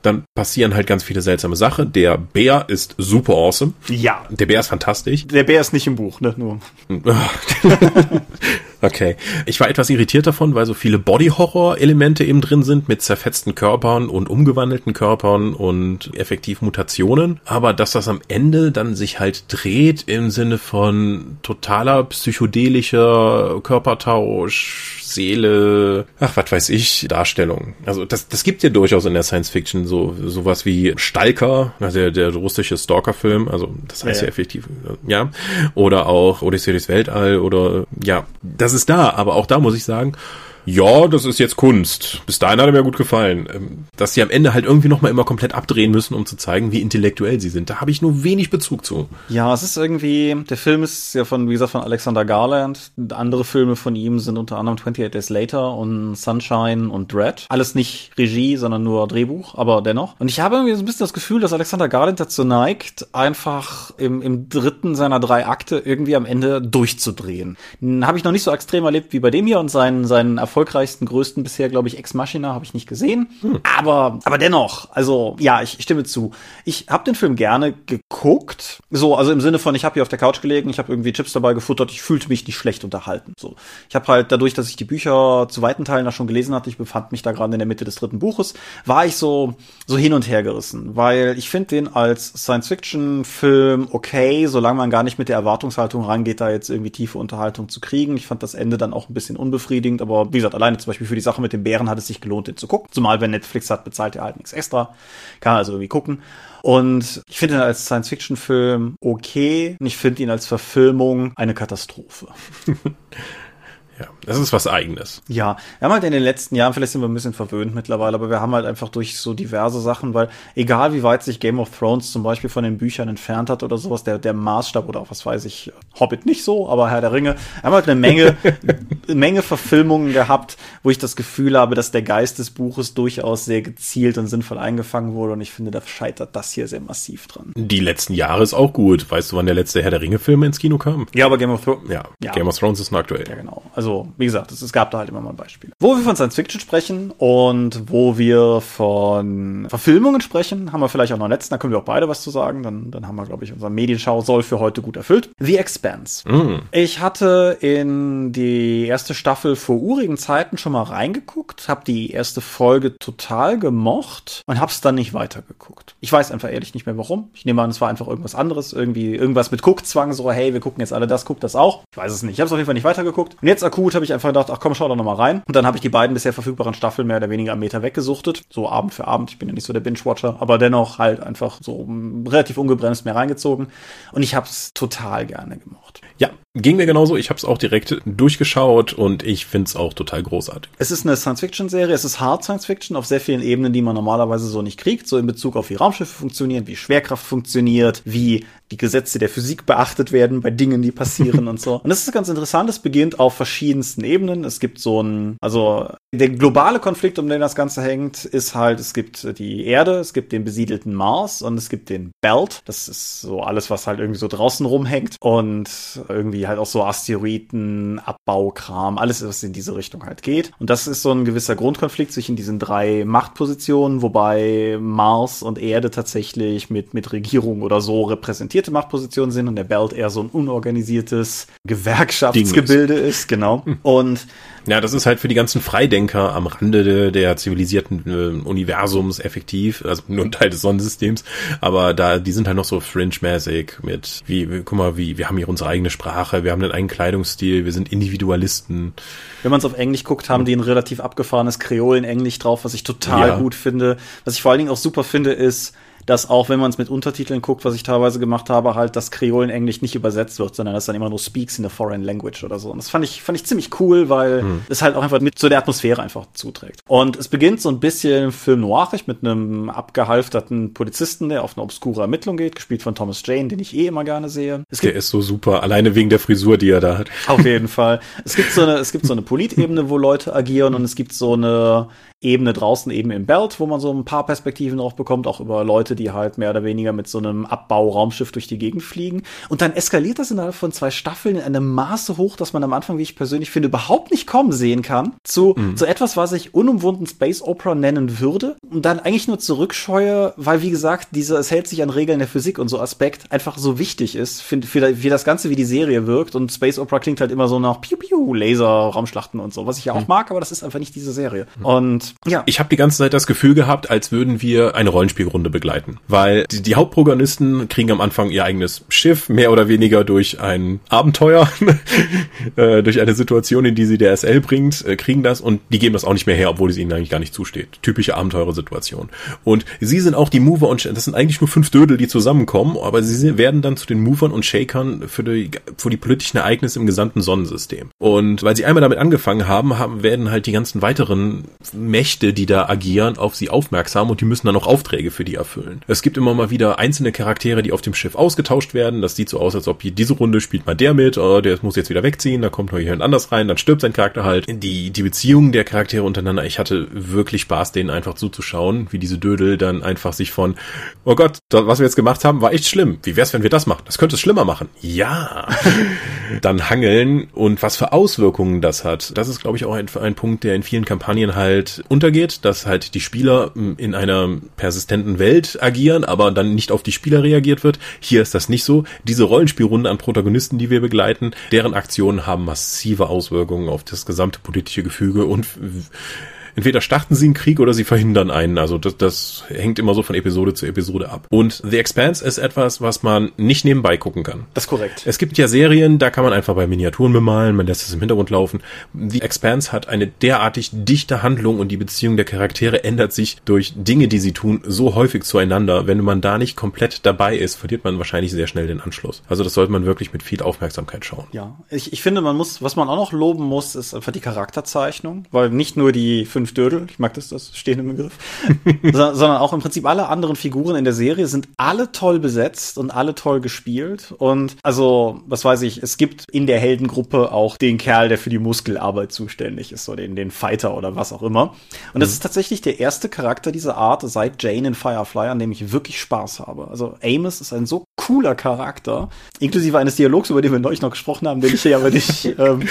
dann passieren halt ganz viele seltsame Sachen. Der Bär ist super awesome. Ja. Der Bär ist fantastisch. Der Bär ist nicht im Buch, ne? Nur. [LAUGHS] okay. Ich war etwas irritiert davon, weil so viele Body-Horror-Elemente eben drin sind mit zerfetzten Körpern und umgewandelten Körpern und effektiv Mutationen. Aber dass das am Ende dann sich halt dreht im Sinne von totaler psychedelischer Körpertausch, Seele, ach, was weiß ich, Darstellung. Also das, das gibt ja durchaus in der Science Fiction so sowas wie Stalker, also der, der russische Stalker-Film, also das heißt ja, ja effektiv, ja. Oder auch Odyssey durchs Weltall oder ja, das ist da, aber auch da muss ich sagen, ja, das ist jetzt Kunst. Bis dahin hat er mir gut gefallen. Ähm, dass sie am Ende halt irgendwie nochmal immer komplett abdrehen müssen, um zu zeigen, wie intellektuell sie sind. Da habe ich nur wenig Bezug zu. Ja, es ist irgendwie, der Film ist ja von, wie gesagt, von Alexander Garland. Andere Filme von ihm sind unter anderem 28 Days Later und Sunshine und Dread. Alles nicht Regie, sondern nur Drehbuch, aber dennoch. Und ich habe irgendwie so ein bisschen das Gefühl, dass Alexander Garland dazu neigt, einfach im, im dritten seiner drei Akte irgendwie am Ende durchzudrehen. Habe ich noch nicht so extrem erlebt wie bei dem hier und seinen, seinen erfolgreichsten, größten bisher, glaube ich, Ex Machina habe ich nicht gesehen. Hm. Aber, aber dennoch, also ja, ich stimme zu. Ich habe den Film gerne geguckt. So, also im Sinne von, ich habe hier auf der Couch gelegen, ich habe irgendwie Chips dabei gefuttert, ich fühlte mich nicht schlecht unterhalten. So, ich habe halt dadurch, dass ich die Bücher zu weiten Teilen da schon gelesen hatte, ich befand mich da gerade in der Mitte des dritten Buches, war ich so so hin und her gerissen, weil ich finde den als Science-Fiction-Film okay, solange man gar nicht mit der Erwartungshaltung rangeht, da jetzt irgendwie tiefe Unterhaltung zu kriegen. Ich fand das Ende dann auch ein bisschen unbefriedigend, aber wie wie gesagt, alleine zum Beispiel für die Sache mit den Bären hat es sich gelohnt, den zu gucken. Zumal, wenn Netflix hat, bezahlt er halt nichts extra. Kann also irgendwie gucken. Und ich finde ihn als Science-Fiction-Film okay. Und ich finde ihn als Verfilmung eine Katastrophe. [LAUGHS] Ja, das ist was eigenes. Ja, wir haben halt in den letzten Jahren, vielleicht sind wir ein bisschen verwöhnt mittlerweile, aber wir haben halt einfach durch so diverse Sachen, weil egal wie weit sich Game of Thrones zum Beispiel von den Büchern entfernt hat oder sowas, der, der Maßstab oder auch was weiß ich, Hobbit nicht so, aber Herr der Ringe, wir haben halt eine Menge, [LAUGHS] Menge Verfilmungen gehabt, wo ich das Gefühl habe, dass der Geist des Buches durchaus sehr gezielt und sinnvoll eingefangen wurde und ich finde, da scheitert das hier sehr massiv dran. Die letzten Jahre ist auch gut. Weißt du, wann der letzte Herr der Ringe-Film ins Kino kam? Ja, aber Game of Thrones. Ja, ja, Game of Thrones ist nur aktuell. Ja, genau. Also also, wie gesagt, es, es gab da halt immer mal Beispiele. Wo wir von Science Fiction sprechen und wo wir von Verfilmungen sprechen, haben wir vielleicht auch noch einen letzten, da können wir auch beide was zu sagen. Dann, dann haben wir, glaube ich, unser Medienschau soll für heute gut erfüllt. The Expanse. Mm. Ich hatte in die erste Staffel vor urigen Zeiten schon mal reingeguckt, habe die erste Folge total gemocht und habe es dann nicht weitergeguckt. Ich weiß einfach ehrlich nicht mehr warum. Ich nehme an, es war einfach irgendwas anderes, irgendwie irgendwas mit Guckzwang, so hey, wir gucken jetzt alle das, guckt das auch. Ich weiß es nicht. Ich habe es auf jeden Fall nicht weitergeguckt. Und jetzt akut habe ich einfach gedacht, ach komm, schau doch noch mal rein. Und dann habe ich die beiden bisher verfügbaren Staffeln mehr oder weniger am Meter weggesuchtet, so Abend für Abend. Ich bin ja nicht so der Binge-Watcher, aber dennoch halt einfach so relativ ungebremst mehr reingezogen. Und ich habe es total gerne gemocht. Ja, ging mir genauso. Ich habe es auch direkt durchgeschaut und ich finde es auch total großartig. Es ist eine Science-Fiction-Serie. Es ist Hard Science-Fiction auf sehr vielen Ebenen, die man normalerweise so nicht kriegt. So in Bezug auf wie Raumschiffe funktionieren, wie Schwerkraft funktioniert, wie die Gesetze der Physik beachtet werden bei Dingen, die passieren und so. [LAUGHS] Und das ist ganz interessant. Es beginnt auf verschiedensten Ebenen. Es gibt so ein, also der globale Konflikt, um den das Ganze hängt, ist halt, es gibt die Erde, es gibt den besiedelten Mars und es gibt den Belt. Das ist so alles, was halt irgendwie so draußen rumhängt und irgendwie halt auch so Asteroiden, Abbaukram, alles, was in diese Richtung halt geht. Und das ist so ein gewisser Grundkonflikt zwischen diesen drei Machtpositionen, wobei Mars und Erde tatsächlich mit, mit Regierung oder so repräsentierte Machtpositionen sind und der Belt eher so ein unorganisiertes Gewerkschaftsgebilde ist. ist, genau. Und ja, das ist halt für die ganzen Freidenker am Rande de, der zivilisierten äh, Universums effektiv, also nur ein Teil des Sonnensystems, aber da, die sind halt noch so fringe-mäßig mit, wie, wie, guck mal, wie, wir haben hier unsere eigene Sprache wir haben einen eigenen Kleidungsstil, wir sind Individualisten. Wenn man es auf Englisch guckt, haben die ein relativ abgefahrenes Kreolen-Englisch drauf, was ich total ja. gut finde. Was ich vor allen Dingen auch super finde, ist, dass auch wenn man es mit Untertiteln guckt, was ich teilweise gemacht habe, halt das Kreolen-Englisch nicht übersetzt wird, sondern das dann immer nur speaks in a foreign language oder so. Und das fand ich, fand ich ziemlich cool, weil hm. es halt auch einfach mit zu der Atmosphäre einfach zuträgt. Und es beginnt so ein bisschen Film noirig mit einem abgehalfterten Polizisten, der auf eine obskure Ermittlung geht, gespielt von Thomas Jane, den ich eh immer gerne sehe. Es der ist so super, alleine wegen der Frisur, die er da hat. Auf jeden Fall. Es gibt so eine, es gibt so eine [LAUGHS] Politebene, wo Leute agieren und es gibt so eine Ebene draußen eben im Belt, wo man so ein paar Perspektiven drauf bekommt, auch über Leute, die halt mehr oder weniger mit so einem Abbau-Raumschiff durch die Gegend fliegen. Und dann eskaliert das innerhalb von zwei Staffeln in einem Maße hoch, dass man am Anfang, wie ich persönlich finde, überhaupt nicht kommen sehen kann, zu, mhm. zu etwas, was ich unumwunden Space Opera nennen würde und dann eigentlich nur zurückscheue, weil, wie gesagt, dieser, es hält sich an Regeln der Physik und so Aspekt einfach so wichtig ist, für, für, für das Ganze, wie die Serie wirkt. Und Space Opera klingt halt immer so nach Piu Piu, Laser, Raumschlachten und so, was ich ja auch mhm. mag, aber das ist einfach nicht diese Serie. Mhm. Und ja. Ich habe die ganze Zeit das Gefühl gehabt, als würden wir eine Rollenspielrunde begleiten. Weil die, die Hauptprotagonisten kriegen am Anfang ihr eigenes Schiff, mehr oder weniger durch ein Abenteuer, [LAUGHS] äh, durch eine Situation, in die sie der SL bringt, äh, kriegen das und die geben das auch nicht mehr her, obwohl es ihnen eigentlich gar nicht zusteht. Typische Abenteurersituation. Und sie sind auch die Mover und das sind eigentlich nur fünf Dödel, die zusammenkommen, aber sie werden dann zu den Movern und Shakern für die, für die politischen Ereignisse im gesamten Sonnensystem. Und weil sie einmal damit angefangen haben, haben werden halt die ganzen weiteren Mächte, die da agieren, auf sie aufmerksam und die müssen dann auch Aufträge für die erfüllen. Es gibt immer mal wieder einzelne Charaktere, die auf dem Schiff ausgetauscht werden. Das sieht so aus, als ob hier diese Runde spielt mal der mit, oh, der muss jetzt wieder wegziehen, da kommt noch jemand anders rein, dann stirbt sein Charakter halt. Die, die Beziehungen der Charaktere untereinander, ich hatte wirklich Spaß, denen einfach zuzuschauen, wie diese Dödel dann einfach sich von, oh Gott, was wir jetzt gemacht haben, war echt schlimm. Wie wär's, wenn wir das machen? Das könnte es schlimmer machen. Ja. [LAUGHS] dann hangeln und was für Auswirkungen das hat. Das ist, glaube ich, auch ein, ein Punkt, der in vielen Kampagnen halt untergeht geht, dass halt die Spieler hm, in einer persistenten Welt agieren, aber dann nicht auf die Spieler reagiert wird. Hier ist das nicht so. Diese Rollenspielrunde an Protagonisten, die wir begleiten, deren Aktionen haben massive Auswirkungen auf das gesamte politische Gefüge und entweder starten sie einen Krieg oder sie verhindern einen. Also das, das hängt immer so von Episode zu Episode ab. Und The Expanse ist etwas, was man nicht nebenbei gucken kann. Das ist korrekt. Es gibt ja Serien, da kann man einfach bei Miniaturen bemalen, man lässt es im Hintergrund laufen. The Expanse hat eine derartig dichte Handlung und die Beziehung der Charaktere ändert sich durch Dinge, die sie tun, so häufig zueinander. Wenn man da nicht komplett dabei ist, verliert man wahrscheinlich sehr schnell den Anschluss. Also das sollte man wirklich mit viel Aufmerksamkeit schauen. Ja, ich, ich finde, man muss, was man auch noch loben muss, ist einfach die Charakterzeichnung, weil nicht nur die fünf fünf Dödel, ich mag das, das stehende Begriff, [LAUGHS] so, sondern auch im Prinzip alle anderen Figuren in der Serie sind alle toll besetzt und alle toll gespielt. Und also, was weiß ich, es gibt in der Heldengruppe auch den Kerl, der für die Muskelarbeit zuständig ist, oder den, den Fighter oder was auch immer. Und das mhm. ist tatsächlich der erste Charakter dieser Art seit Jane in Firefly, an dem ich wirklich Spaß habe. Also Amos ist ein so cooler Charakter, inklusive eines Dialogs, über den wir neulich noch gesprochen haben, den ich hier aber nicht. [LAUGHS] Ähm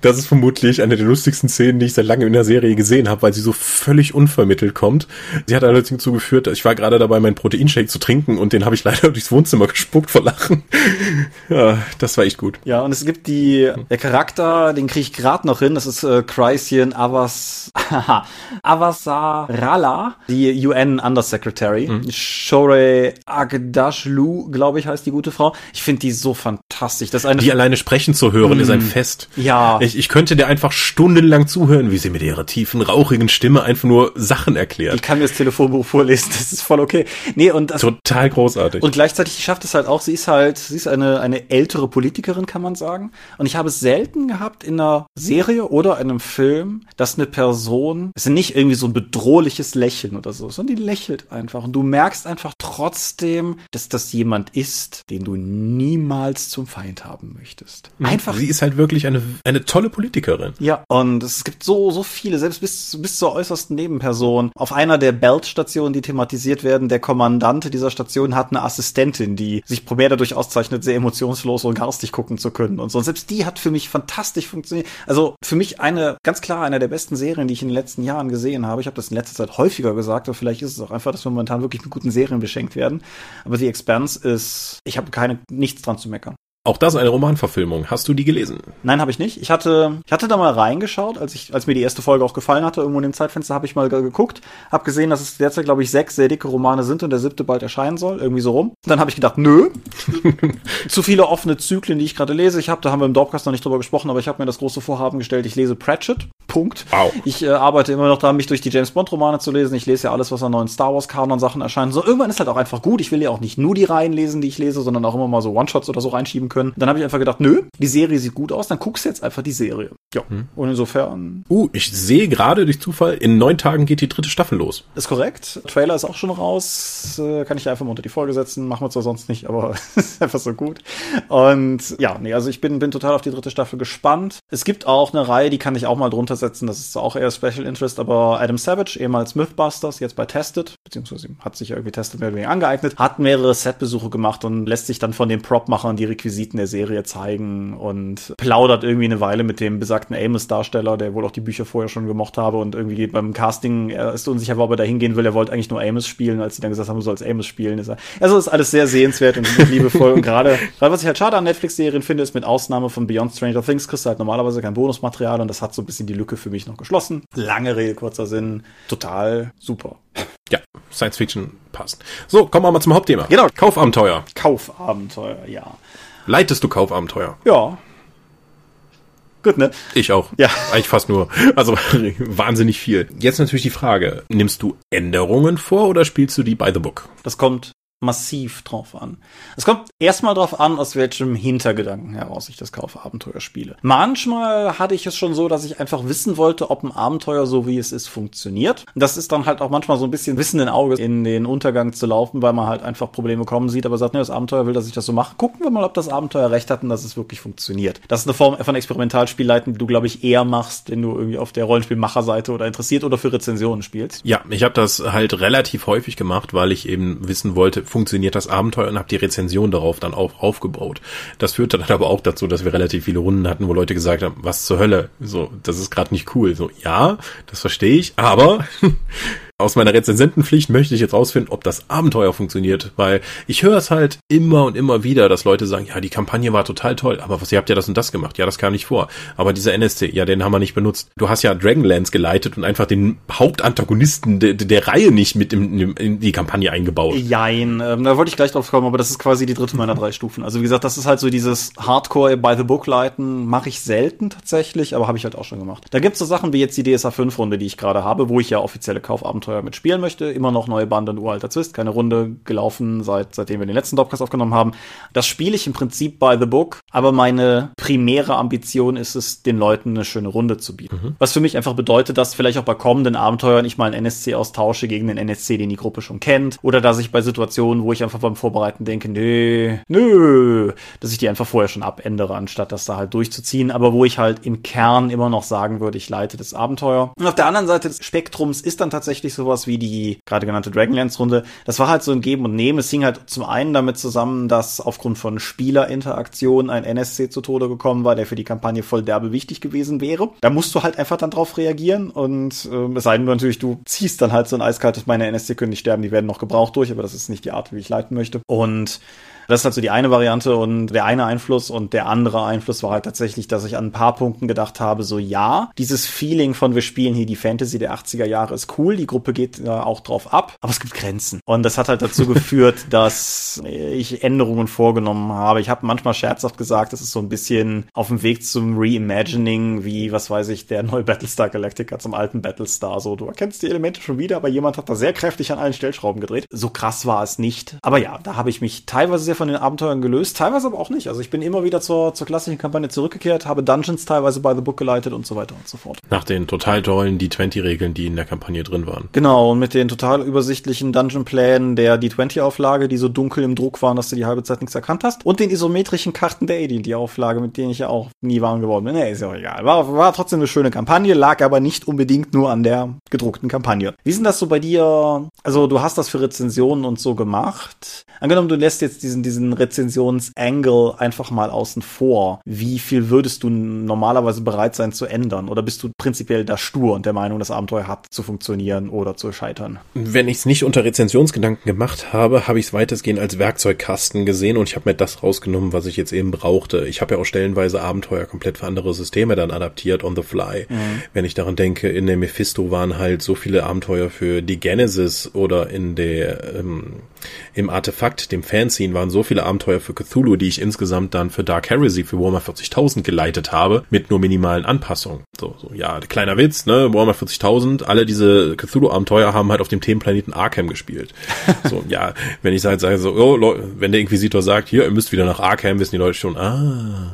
das ist vermutlich eine der lustigsten Szenen, die ich seit langem in der Serie gesehen habe, weil sie so völlig unvermittelt kommt. Sie hat allerdings dazu geführt, ich war gerade dabei, meinen Proteinshake zu trinken und den habe ich [LAUGHS] leider durchs Wohnzimmer gespuckt vor Lachen. [LAUGHS] ja, das war echt gut. Ja, und es gibt die, der Charakter, den kriege ich gerade noch hin, das ist äh, Chrysian Avas, [LAUGHS] Avasarala, die UN Undersecretary. Mhm. Shore Agdashlu, glaube ich, heißt die gute Frau. Ich finde die so fantastisch. Das eine die alleine sprechen zu hören mm. ist ein Fest. Ja. Ich, ich könnte dir einfach stundenlang zuhören, wie sie mit ihrer tiefen, rauchigen Stimme einfach nur Sachen erklärt. Ich kann mir das Telefonbuch vorlesen. Das ist voll okay. Nee, und das, total großartig. Und gleichzeitig die schafft es halt auch. Sie ist halt, sie ist eine eine ältere Politikerin, kann man sagen. Und ich habe es selten gehabt in einer Serie oder einem Film, dass eine Person, es ist nicht irgendwie so ein bedrohliches Lächeln oder so, sondern die lächelt einfach. Und du merkst einfach trotzdem, dass das jemand ist, den du niemals zum Feind haben möchtest. Mhm. Einfach. Sie ist halt wirklich eine, eine tolle Politikerin. Ja, und es gibt so, so viele, selbst bis, bis zur äußersten Nebenperson. Auf einer der Belt-Stationen, die thematisiert werden, der Kommandant dieser Station hat eine Assistentin, die sich primär dadurch auszeichnet, sehr emotionslos und garstig gucken zu können und so. Und selbst die hat für mich fantastisch funktioniert. Also für mich eine, ganz klar, eine der besten Serien, die ich in den letzten Jahren gesehen habe. Ich habe das in letzter Zeit häufiger gesagt, aber vielleicht ist es auch einfach, dass wir momentan wirklich mit guten Serien beschenkt werden. Aber The Expanse ist, ich habe keine, nichts dran zu meckern. Auch das eine Romanverfilmung. Hast du die gelesen? Nein, habe ich nicht. Ich hatte, ich hatte da mal reingeschaut, als ich, als mir die erste Folge auch gefallen hatte. Irgendwo in dem Zeitfenster habe ich mal geguckt, habe gesehen, dass es derzeit, glaube ich, sechs sehr dicke Romane sind und der siebte bald erscheinen soll, irgendwie so rum. Dann habe ich gedacht, nö, [LAUGHS] zu viele offene Zyklen, die ich gerade lese. Ich habe, da haben wir im Dorpcast noch nicht drüber gesprochen, aber ich habe mir das große Vorhaben gestellt. Ich lese Pratchett. Punkt. Wow. Ich äh, arbeite immer noch daran, mich durch die James Bond Romane zu lesen. Ich lese ja alles, was an neuen Star Wars Kanon Sachen erscheint. So irgendwann ist halt auch einfach gut. Ich will ja auch nicht nur die Reihen lesen, die ich lese, sondern auch immer mal so One-Shots oder so reinschieben können. Dann habe ich einfach gedacht, nö, die Serie sieht gut aus, dann guckst du jetzt einfach die Serie. Ja. Hm. Und insofern. Uh, ich sehe gerade durch Zufall, in neun Tagen geht die dritte Staffel los. Ist korrekt. Trailer ist auch schon raus. Äh, kann ich einfach mal unter die Folge setzen. Machen wir zwar sonst nicht, aber [LAUGHS] ist einfach so gut. Und ja, nee, also ich bin, bin total auf die dritte Staffel gespannt. Es gibt auch eine Reihe, die kann ich auch mal drunter setzen. Das ist auch eher Special Interest, aber Adam Savage, ehemals Mythbusters, jetzt bei Tested, beziehungsweise hat sich ja irgendwie Tested mehr oder weniger angeeignet, hat mehrere Setbesuche gemacht und lässt sich dann von den Prop-Machern die Requisiten der Serie zeigen und plaudert irgendwie eine Weile mit dem besagten Amos-Darsteller, der wohl auch die Bücher vorher schon gemocht habe und irgendwie beim Casting, er ist unsicher, ob er da hingehen will, er wollte eigentlich nur Amos spielen, als sie dann gesagt haben, du sollst Amos spielen. Ist er. Also ist alles sehr sehenswert und [LAUGHS] liebevoll und gerade, was ich halt schade an Netflix-Serien finde, ist mit Ausnahme von Beyond Stranger Things kriegst du halt normalerweise kein Bonusmaterial und das hat so ein bisschen die Lücke für mich noch geschlossen. Lange Rede, kurzer Sinn, total super. Ja, Science Fiction passt. So, kommen wir mal zum Hauptthema. Genau. Kaufabenteuer. Kaufabenteuer, ja. Leitest du Kaufabenteuer? Ja. Gut, ne? Ich auch. Ja. Eigentlich fast nur. Also [LAUGHS] wahnsinnig viel. Jetzt natürlich die Frage, nimmst du Änderungen vor oder spielst du die by the book? Das kommt massiv drauf an. Es kommt erstmal drauf an, aus welchem Hintergedanken heraus ich das Kaufabenteuer spiele. Manchmal hatte ich es schon so, dass ich einfach wissen wollte, ob ein Abenteuer so wie es ist funktioniert. Das ist dann halt auch manchmal so ein bisschen wissenden Auges in den Untergang zu laufen, weil man halt einfach Probleme kommen sieht, aber sagt, ne, das Abenteuer will, dass ich das so mache. Gucken wir mal, ob das Abenteuer recht hat und dass es wirklich funktioniert. Das ist eine Form von Experimentalspielleiten, die du, glaube ich, eher machst, wenn du irgendwie auf der Rollenspielmacherseite oder interessiert oder für Rezensionen spielst. Ja, ich habe das halt relativ häufig gemacht, weil ich eben wissen wollte, funktioniert das Abenteuer und habe die Rezension darauf dann auch aufgebaut. Das führte dann aber auch dazu, dass wir relativ viele Runden hatten, wo Leute gesagt haben, was zur Hölle, so, das ist gerade nicht cool. So, ja, das verstehe ich, aber aus meiner Rezensentenpflicht möchte ich jetzt rausfinden, ob das Abenteuer funktioniert, weil ich höre es halt immer und immer wieder, dass Leute sagen, ja, die Kampagne war total toll, aber was, ihr habt ja das und das gemacht. Ja, das kam nicht vor. Aber dieser NSC, ja, den haben wir nicht benutzt. Du hast ja Dragonlance geleitet und einfach den Hauptantagonisten de, de, der Reihe nicht mit in, in, die Kampagne eingebaut. Jein, ähm, da wollte ich gleich drauf kommen, aber das ist quasi die dritte meiner drei Stufen. Also wie gesagt, das ist halt so dieses Hardcore by the Book leiten, mache ich selten tatsächlich, aber habe ich halt auch schon gemacht. Da gibt's so Sachen wie jetzt die DSA 5 Runde, die ich gerade habe, wo ich ja offizielle Kaufabenteuer Abenteuer mitspielen möchte. Immer noch neue Bande und uralter Zwist. Keine Runde gelaufen, seit, seitdem wir den letzten Dropcast aufgenommen haben. Das spiele ich im Prinzip by the book, aber meine primäre Ambition ist es, den Leuten eine schöne Runde zu bieten. Mhm. Was für mich einfach bedeutet, dass vielleicht auch bei kommenden Abenteuern ich mal einen NSC austausche gegen den NSC, den die Gruppe schon kennt. Oder dass ich bei Situationen, wo ich einfach beim Vorbereiten denke, nö, nö, dass ich die einfach vorher schon abändere, anstatt das da halt durchzuziehen. Aber wo ich halt im Kern immer noch sagen würde, ich leite das Abenteuer. Und auf der anderen Seite des Spektrums ist dann tatsächlich sowas wie die gerade genannte Dragonlance-Runde. Das war halt so ein Geben und Nehmen. Es hing halt zum einen damit zusammen, dass aufgrund von Spielerinteraktion ein NSC zu Tode gekommen war, der für die Kampagne voll derbe wichtig gewesen wäre. Da musst du halt einfach dann drauf reagieren und äh, es sei denn natürlich, du ziehst dann halt so ein eiskaltes, meine NSC können nicht sterben, die werden noch gebraucht durch, aber das ist nicht die Art, wie ich leiten möchte. Und das ist halt so die eine Variante und der eine Einfluss und der andere Einfluss war halt tatsächlich, dass ich an ein paar Punkten gedacht habe, so ja, dieses Feeling von wir spielen hier die Fantasy der 80er Jahre ist cool, die Gruppe geht äh, auch drauf ab, aber es gibt Grenzen. Und das hat halt dazu [LAUGHS] geführt, dass ich Änderungen vorgenommen habe. Ich habe manchmal scherzhaft gesagt, das ist so ein bisschen auf dem Weg zum Reimagining, wie, was weiß ich, der neue Battlestar Galactica zum alten Battlestar. So, du erkennst die Elemente schon wieder, aber jemand hat da sehr kräftig an allen Stellschrauben gedreht. So krass war es nicht. Aber ja, da habe ich mich teilweise sehr von den Abenteuern gelöst, teilweise aber auch nicht. Also ich bin immer wieder zur, zur klassischen Kampagne zurückgekehrt, habe Dungeons teilweise by the book geleitet und so weiter und so fort. Nach den total tollen D20-Regeln, die in der Kampagne drin waren. Genau, und mit den total übersichtlichen Dungeon-Plänen der D20-Auflage, die so dunkel im Druck waren, dass du die halbe Zeit nichts erkannt hast. Und den isometrischen Karten der AD&D-Auflage, mit denen ich ja auch nie warm geworden bin. Nee, ist ja auch egal. War, war trotzdem eine schöne Kampagne, lag aber nicht unbedingt nur an der gedruckten Kampagne. Wie denn das so bei dir? Also du hast das für Rezensionen und so gemacht. Angenommen, du lässt jetzt diesen, diesen Rezensions-Angle einfach mal außen vor. Wie viel würdest du normalerweise bereit sein zu ändern? Oder bist du prinzipiell da stur und der Meinung, das Abenteuer hat zu funktionieren oder zu scheitern? Wenn ich es nicht unter Rezensionsgedanken gemacht habe, habe ich es weitestgehend als Werkzeugkasten gesehen und ich habe mir das rausgenommen, was ich jetzt eben brauchte. Ich habe ja auch stellenweise Abenteuer komplett für andere Systeme dann adaptiert on the fly. Mhm. Wenn ich daran denke, in der Mephisto waren halt so viele Abenteuer für die Genesis oder in der ähm, im Artefakt, dem Fanzine, waren so viele Abenteuer für Cthulhu, die ich insgesamt dann für Dark Heresy für Warhammer 40.000 geleitet habe, mit nur minimalen Anpassungen. So, so, ja, kleiner Witz, ne, Warhammer 40.000, alle diese Cthulhu-Abenteuer haben halt auf dem Themenplaneten Arkham gespielt. so, [LAUGHS] ja, wenn ich halt sage so, oh, wenn der Inquisitor sagt, hier, ihr müsst wieder nach Arkham, wissen die Leute schon, ah,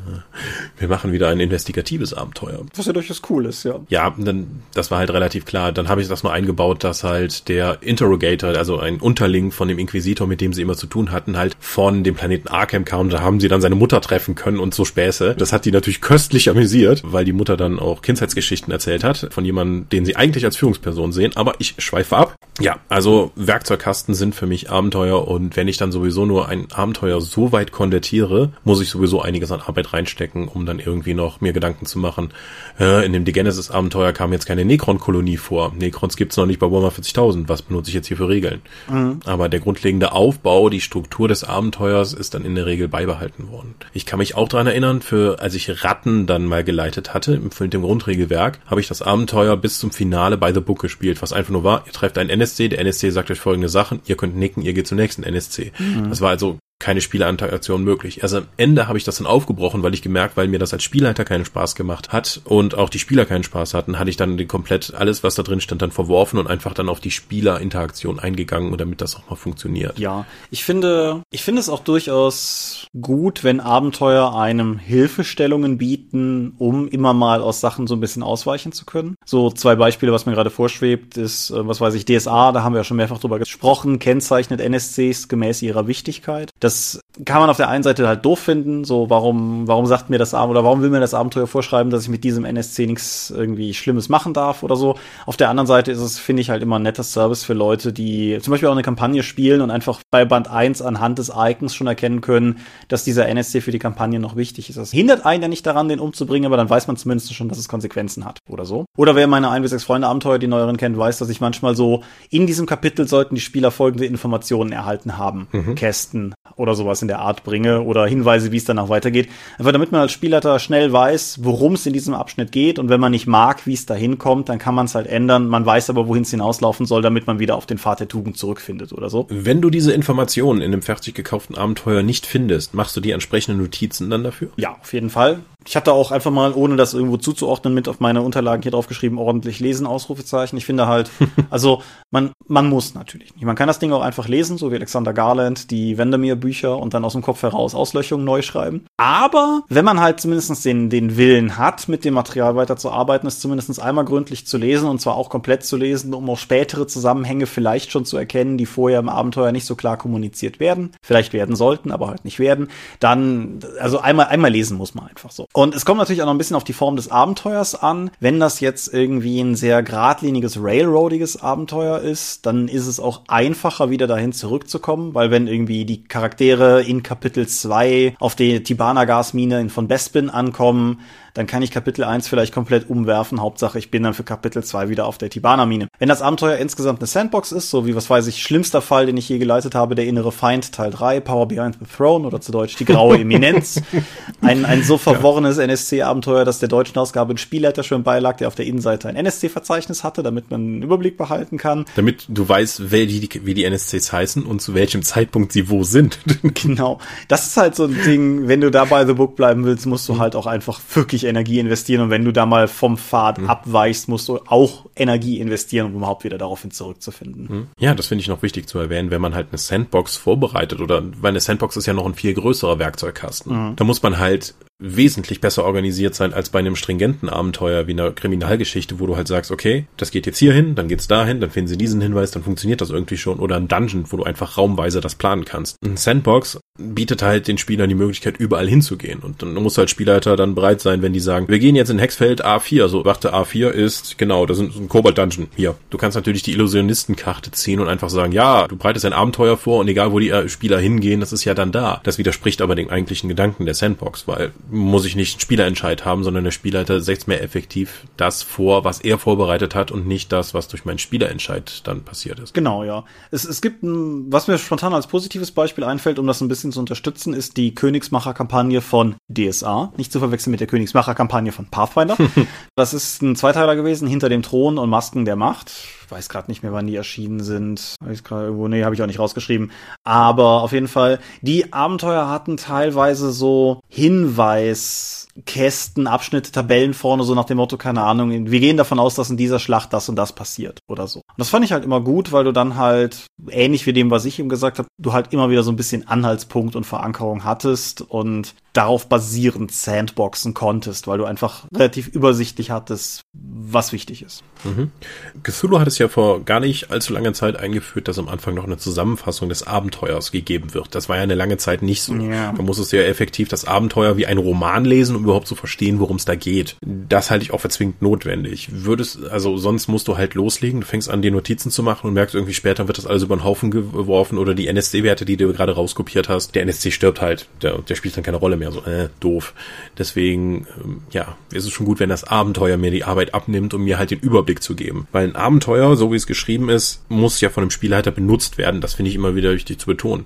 wir machen wieder ein investigatives Abenteuer. Was ja durchaus cool ist, ja. Ja, dann, das war halt relativ klar. Dann habe ich das nur eingebaut, dass halt der Interrogator, also ein Unterling von dem Inquisitor, mit dem sie immer zu tun hatten, halt von dem Planeten Arkham kam. Da haben sie dann seine Mutter treffen können und so Späße. Das hat die natürlich köstlich amüsiert, weil die Mutter dann auch Kindheitsgeschichten erzählt hat von jemandem, den sie eigentlich als Führungsperson sehen. Aber ich schweife ab. Ja, also Werkzeugkasten sind für mich Abenteuer und wenn ich dann sowieso nur ein Abenteuer so weit konvertiere, muss ich sowieso einiges an Arbeit reinstecken, um dann irgendwie noch mir Gedanken zu machen. Äh, in dem Genesis Abenteuer kam jetzt keine Necron-Kolonie vor. Necrons gibt's noch nicht bei Warhammer 40.000. Was benutze ich jetzt hier für Regeln? Mhm. Aber der grundlegende Aufbau, die Struktur des Abenteuers ist dann in der Regel beibehalten worden. Ich kann mich auch dran erinnern, für als ich Ratten dann mal geleitet hatte, mit dem Grundregelwerk, habe ich das Abenteuer bis zum Finale bei The Book gespielt, was einfach nur war, ihr trefft einen NSC, der NSC sagt euch folgende Sachen, ihr könnt nicken, ihr geht zum nächsten NSC. Mhm. Das war also keine Spielerinteraktion möglich. Also am Ende habe ich das dann aufgebrochen, weil ich gemerkt, weil mir das als Spielleiter keinen Spaß gemacht hat und auch die Spieler keinen Spaß hatten, hatte ich dann den komplett alles, was da drin stand, dann verworfen und einfach dann auf die Spielerinteraktion eingegangen und damit das auch mal funktioniert. Ja, ich finde, ich finde es auch durchaus gut, wenn Abenteuer einem Hilfestellungen bieten, um immer mal aus Sachen so ein bisschen ausweichen zu können. So zwei Beispiele, was mir gerade vorschwebt, ist, äh, was weiß ich, DSA, da haben wir ja schon mehrfach drüber gesprochen, kennzeichnet NSCs gemäß ihrer Wichtigkeit. Das kann man auf der einen Seite halt doof finden, so warum, warum sagt mir das Abenteuer oder warum will mir das Abenteuer vorschreiben, dass ich mit diesem NSC nichts irgendwie Schlimmes machen darf oder so. Auf der anderen Seite ist es, finde ich, halt immer ein netter Service für Leute, die zum Beispiel auch eine Kampagne spielen und einfach bei Band 1 anhand des Icons schon erkennen können, dass dieser NSC für die Kampagne noch wichtig ist. Das hindert einen ja nicht daran, den umzubringen, aber dann weiß man zumindest schon, dass es Konsequenzen hat oder so. Oder wer meine 1 bis 6 Freunde Abenteuer, die neueren kennt, weiß, dass ich manchmal so in diesem Kapitel sollten die Spieler folgende Informationen erhalten haben. Mhm. Kästen oder sowas in der Art bringe oder Hinweise, wie es danach weitergeht. Einfach damit man als Spielleiter schnell weiß, worum es in diesem Abschnitt geht und wenn man nicht mag, wie es dahin kommt, dann kann man es halt ändern. Man weiß aber, wohin es hinauslaufen soll, damit man wieder auf den Pfad der Tugend zurückfindet oder so. Wenn du diese Informationen in einem fertig gekauften Abenteuer nicht findest, machst du die entsprechenden Notizen dann dafür? Ja, auf jeden Fall. Ich hatte auch einfach mal, ohne das irgendwo zuzuordnen, mit auf meine Unterlagen hier drauf geschrieben, ordentlich lesen, Ausrufezeichen. Ich finde halt, [LAUGHS] also man, man muss natürlich nicht. Man kann das Ding auch einfach lesen, so wie Alexander Garland, die Wendermere-Bücher und dann aus dem Kopf heraus Auslöchungen neu schreiben. Aber wenn man halt zumindest den, den Willen hat, mit dem Material weiterzuarbeiten, es zumindest einmal gründlich zu lesen und zwar auch komplett zu lesen, um auch spätere Zusammenhänge vielleicht schon zu erkennen, die vorher im Abenteuer nicht so klar kommuniziert werden, vielleicht werden sollten, aber halt nicht werden, dann, also einmal, einmal lesen muss man einfach so. Und es kommt natürlich auch noch ein bisschen auf die Form des Abenteuers an. Wenn das jetzt irgendwie ein sehr geradliniges, railroadiges Abenteuer ist, dann ist es auch einfacher, wieder dahin zurückzukommen, weil wenn irgendwie die Charaktere in Kapitel 2 auf die Tibana-Gasmine von Bespin ankommen, dann kann ich Kapitel 1 vielleicht komplett umwerfen. Hauptsache, ich bin dann für Kapitel 2 wieder auf der Tibana-Mine. Wenn das Abenteuer insgesamt eine Sandbox ist, so wie, was weiß ich, schlimmster Fall, den ich je geleitet habe, der innere Feind, Teil 3, Power Behind the Throne oder zu Deutsch die graue [LAUGHS] Eminenz. ein, ein so verworrenes. NSC-Abenteuer, dass der deutschen Ausgabe ein Spielleiter schon beilag, der auf der Innenseite ein NSC-Verzeichnis hatte, damit man einen Überblick behalten kann. Damit du weißt, wie die, wie die NSCs heißen und zu welchem Zeitpunkt sie wo sind. genau. Das ist halt so ein Ding, wenn du da bei The Book bleiben willst, musst du halt auch einfach wirklich Energie investieren und wenn du da mal vom Pfad mhm. abweichst, musst du auch Energie investieren, um überhaupt wieder daraufhin zurückzufinden. Mhm. Ja, das finde ich noch wichtig zu erwähnen, wenn man halt eine Sandbox vorbereitet oder weil eine Sandbox ist ja noch ein viel größerer Werkzeugkasten. Mhm. Da muss man halt wesentlich besser organisiert sein als bei einem stringenten Abenteuer wie einer Kriminalgeschichte, wo du halt sagst, okay, das geht jetzt hier hin, dann geht's dahin, dann finden sie diesen Hinweis, dann funktioniert das irgendwie schon. Oder ein Dungeon, wo du einfach raumweise das planen kannst. Ein Sandbox bietet halt den Spielern die Möglichkeit, überall hinzugehen. Und dann muss halt Spielleiter dann bereit sein, wenn die sagen, wir gehen jetzt in Hexfeld A4, also warte, A4 ist, genau, das ist ein Kobold-Dungeon. Hier. Du kannst natürlich die Illusionistenkarte ziehen und einfach sagen, ja, du breitest ein Abenteuer vor und egal wo die äh, Spieler hingehen, das ist ja dann da. Das widerspricht aber dem eigentlichen Gedanken der Sandbox, weil muss ich nicht einen Spielerentscheid haben, sondern der Spielleiter setzt mir effektiv das vor, was er vorbereitet hat und nicht das, was durch meinen Spielerentscheid dann passiert ist. Genau, ja. Es, es gibt, ein, was mir spontan als positives Beispiel einfällt, um das ein bisschen zu unterstützen, ist die Königsmacher-Kampagne von DSA. Nicht zu verwechseln mit der Königsmacher-Kampagne von Pathfinder. [LAUGHS] das ist ein Zweiteiler gewesen, hinter dem Thron und Masken der Macht weiß gerade nicht mehr, wann die erschienen sind. Weiß gerade irgendwo, nee, habe ich auch nicht rausgeschrieben. Aber auf jeden Fall, die Abenteuer hatten teilweise so Hinweiskästen, Abschnitte, Tabellen vorne, so nach dem Motto, keine Ahnung, wir gehen davon aus, dass in dieser Schlacht das und das passiert oder so. Und das fand ich halt immer gut, weil du dann halt, ähnlich wie dem, was ich ihm gesagt habe, du halt immer wieder so ein bisschen Anhaltspunkt und Verankerung hattest und darauf basierend Sandboxen konntest, weil du einfach relativ übersichtlich hattest, was wichtig ist. Mhm. Cthulhu hat es ja vor gar nicht allzu langer Zeit eingeführt, dass am Anfang noch eine Zusammenfassung des Abenteuers gegeben wird. Das war ja eine lange Zeit nicht so. Ja. Da musstest du ja effektiv das Abenteuer wie ein Roman lesen, um überhaupt zu verstehen, worum es da geht. Das halte ich auch für zwingend notwendig. Würdest, also sonst musst du halt loslegen, du fängst an, die Notizen zu machen und merkst irgendwie später wird das alles über den Haufen geworfen oder die NSC-Werte, die du gerade rauskopiert hast. Der NSC stirbt halt, der, der spielt dann keine Rolle mehr mehr so, äh, doof. Deswegen, ähm, ja, ist es schon gut, wenn das Abenteuer mir die Arbeit abnimmt, um mir halt den Überblick zu geben. Weil ein Abenteuer, so wie es geschrieben ist, muss ja von dem Spielleiter benutzt werden. Das finde ich immer wieder wichtig zu betonen.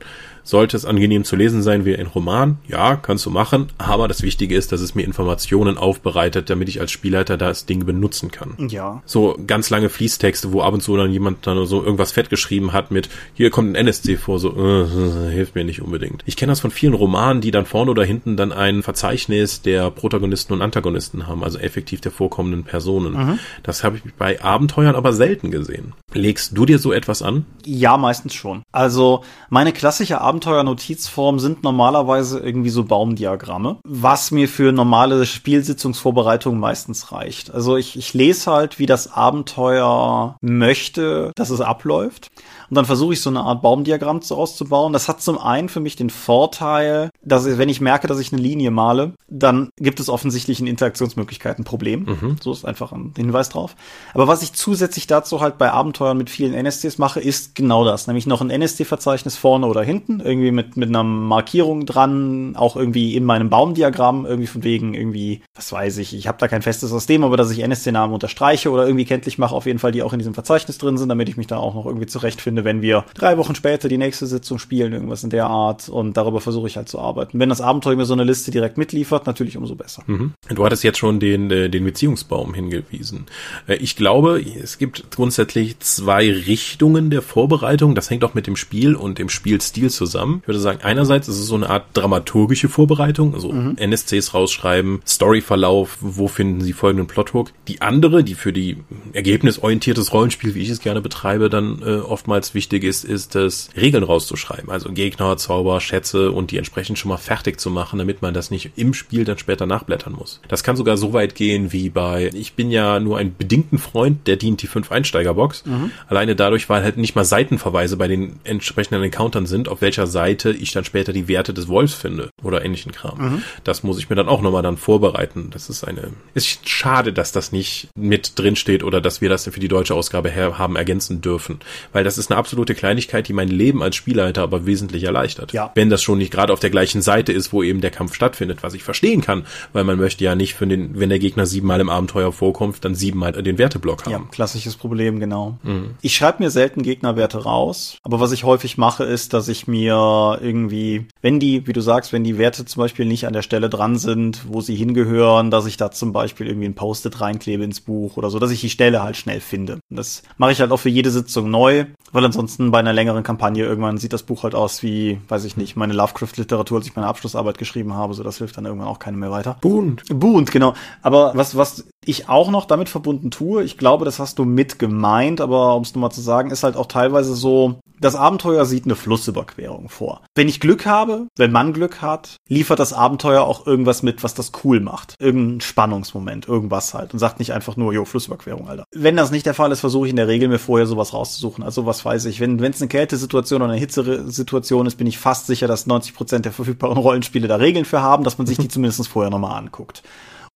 Sollte es angenehm zu lesen sein wie ein Roman? Ja, kannst du machen. Aber das Wichtige ist, dass es mir Informationen aufbereitet, damit ich als Spielleiter das Ding benutzen kann. Ja. So ganz lange Fließtexte, wo ab und zu dann jemand dann so irgendwas fett geschrieben hat mit, hier kommt ein NSC vor, so, äh, hilft mir nicht unbedingt. Ich kenne das von vielen Romanen, die dann vorne oder hinten dann ein Verzeichnis der Protagonisten und Antagonisten haben, also effektiv der vorkommenden Personen. Mhm. Das habe ich bei Abenteuern aber selten gesehen. Legst du dir so etwas an? Ja, meistens schon. Also meine klassische Abenteuer Abenteuer-Notizform sind normalerweise irgendwie so Baumdiagramme, was mir für normale Spielsitzungsvorbereitungen meistens reicht. Also ich, ich lese halt, wie das Abenteuer möchte, dass es abläuft. Und dann versuche ich so eine Art Baumdiagramm auszubauen. Das hat zum einen für mich den Vorteil, dass ich, wenn ich merke, dass ich eine Linie male, dann gibt es offensichtlich in Interaktionsmöglichkeiten ein Problem. Mhm. So ist einfach ein Hinweis drauf. Aber was ich zusätzlich dazu halt bei Abenteuern mit vielen NSCs mache, ist genau das. Nämlich noch ein NSC-Verzeichnis vorne oder hinten, irgendwie mit, mit einer Markierung dran, auch irgendwie in meinem Baumdiagramm, irgendwie von wegen irgendwie, was weiß ich, ich habe da kein festes System, aber dass ich NSC-Namen unterstreiche oder irgendwie kenntlich mache, auf jeden Fall, die auch in diesem Verzeichnis drin sind, damit ich mich da auch noch irgendwie zurechtfinde finde, wenn wir drei Wochen später die nächste Sitzung spielen, irgendwas in der Art. Und darüber versuche ich halt zu arbeiten. Wenn das Abenteuer mir so eine Liste direkt mitliefert, natürlich umso besser. Mhm. Du hattest jetzt schon den, äh, den Beziehungsbaum hingewiesen. Äh, ich glaube, es gibt grundsätzlich zwei Richtungen der Vorbereitung. Das hängt auch mit dem Spiel und dem Spielstil zusammen. Ich würde sagen, einerseits ist es so eine Art dramaturgische Vorbereitung, also mhm. NSCs rausschreiben, Storyverlauf, wo finden Sie folgenden Plothook. Die andere, die für die ergebnisorientiertes Rollenspiel, wie ich es gerne betreibe, dann äh, oftmals ganz wichtig ist, ist es, Regeln rauszuschreiben. Also Gegner, Zauber, Schätze und die entsprechend schon mal fertig zu machen, damit man das nicht im Spiel dann später nachblättern muss. Das kann sogar so weit gehen wie bei, ich bin ja nur ein bedingten Freund der dient die 5 Einsteigerbox. Mhm. Alleine dadurch, weil halt nicht mal Seitenverweise bei den entsprechenden Encountern sind, auf welcher Seite ich dann später die Werte des Wolfs finde oder ähnlichen Kram. Mhm. Das muss ich mir dann auch nochmal dann vorbereiten. Das ist eine, ist schade, dass das nicht mit drin steht oder dass wir das für die deutsche Ausgabe her haben ergänzen dürfen. Weil das ist eine absolute Kleinigkeit, die mein Leben als Spielleiter aber wesentlich erleichtert. Ja. Wenn das schon nicht gerade auf der gleichen Seite ist, wo eben der Kampf stattfindet, was ich verstehen kann, weil man möchte ja nicht für den, wenn der Gegner siebenmal im Abenteuer vorkommt, dann siebenmal den Werteblock haben. Ja, klassisches Problem, genau. Mhm. Ich schreibe mir selten Gegnerwerte raus, aber was ich häufig mache, ist, dass ich mir irgendwie, wenn die, wie du sagst, wenn die Werte zum Beispiel nicht an der Stelle dran sind, wo sie hingehören, dass ich da zum Beispiel irgendwie ein Post-it reinklebe ins Buch oder so, dass ich die Stelle halt schnell finde. Das mache ich halt auch für jede Sitzung neu, weil ansonsten bei einer längeren Kampagne irgendwann sieht das Buch halt aus wie, weiß ich nicht, meine Lovecraft-Literatur, als ich meine Abschlussarbeit geschrieben habe, so das hilft dann irgendwann auch keinem mehr weiter. Bunt. Bunt, genau. Aber was, was ich auch noch damit verbunden tue, ich glaube, das hast du mit gemeint, aber um es nochmal zu sagen, ist halt auch teilweise so, das Abenteuer sieht eine Flussüberquerung vor. Wenn ich Glück habe, wenn man Glück hat, liefert das Abenteuer auch irgendwas mit, was das cool macht. Irgendein Spannungsmoment, irgendwas halt. Und sagt nicht einfach nur, jo, Flussüberquerung, Alter. Wenn das nicht der Fall ist, versuche ich in der Regel mir vorher sowas rauszusuchen. Also was weiß ich, wenn es eine Kältesituation oder eine Hitzesituation ist, bin ich fast sicher, dass 90 Prozent der verfügbaren Rollenspiele da Regeln für haben, dass man sich die [LAUGHS] zumindest vorher nochmal anguckt.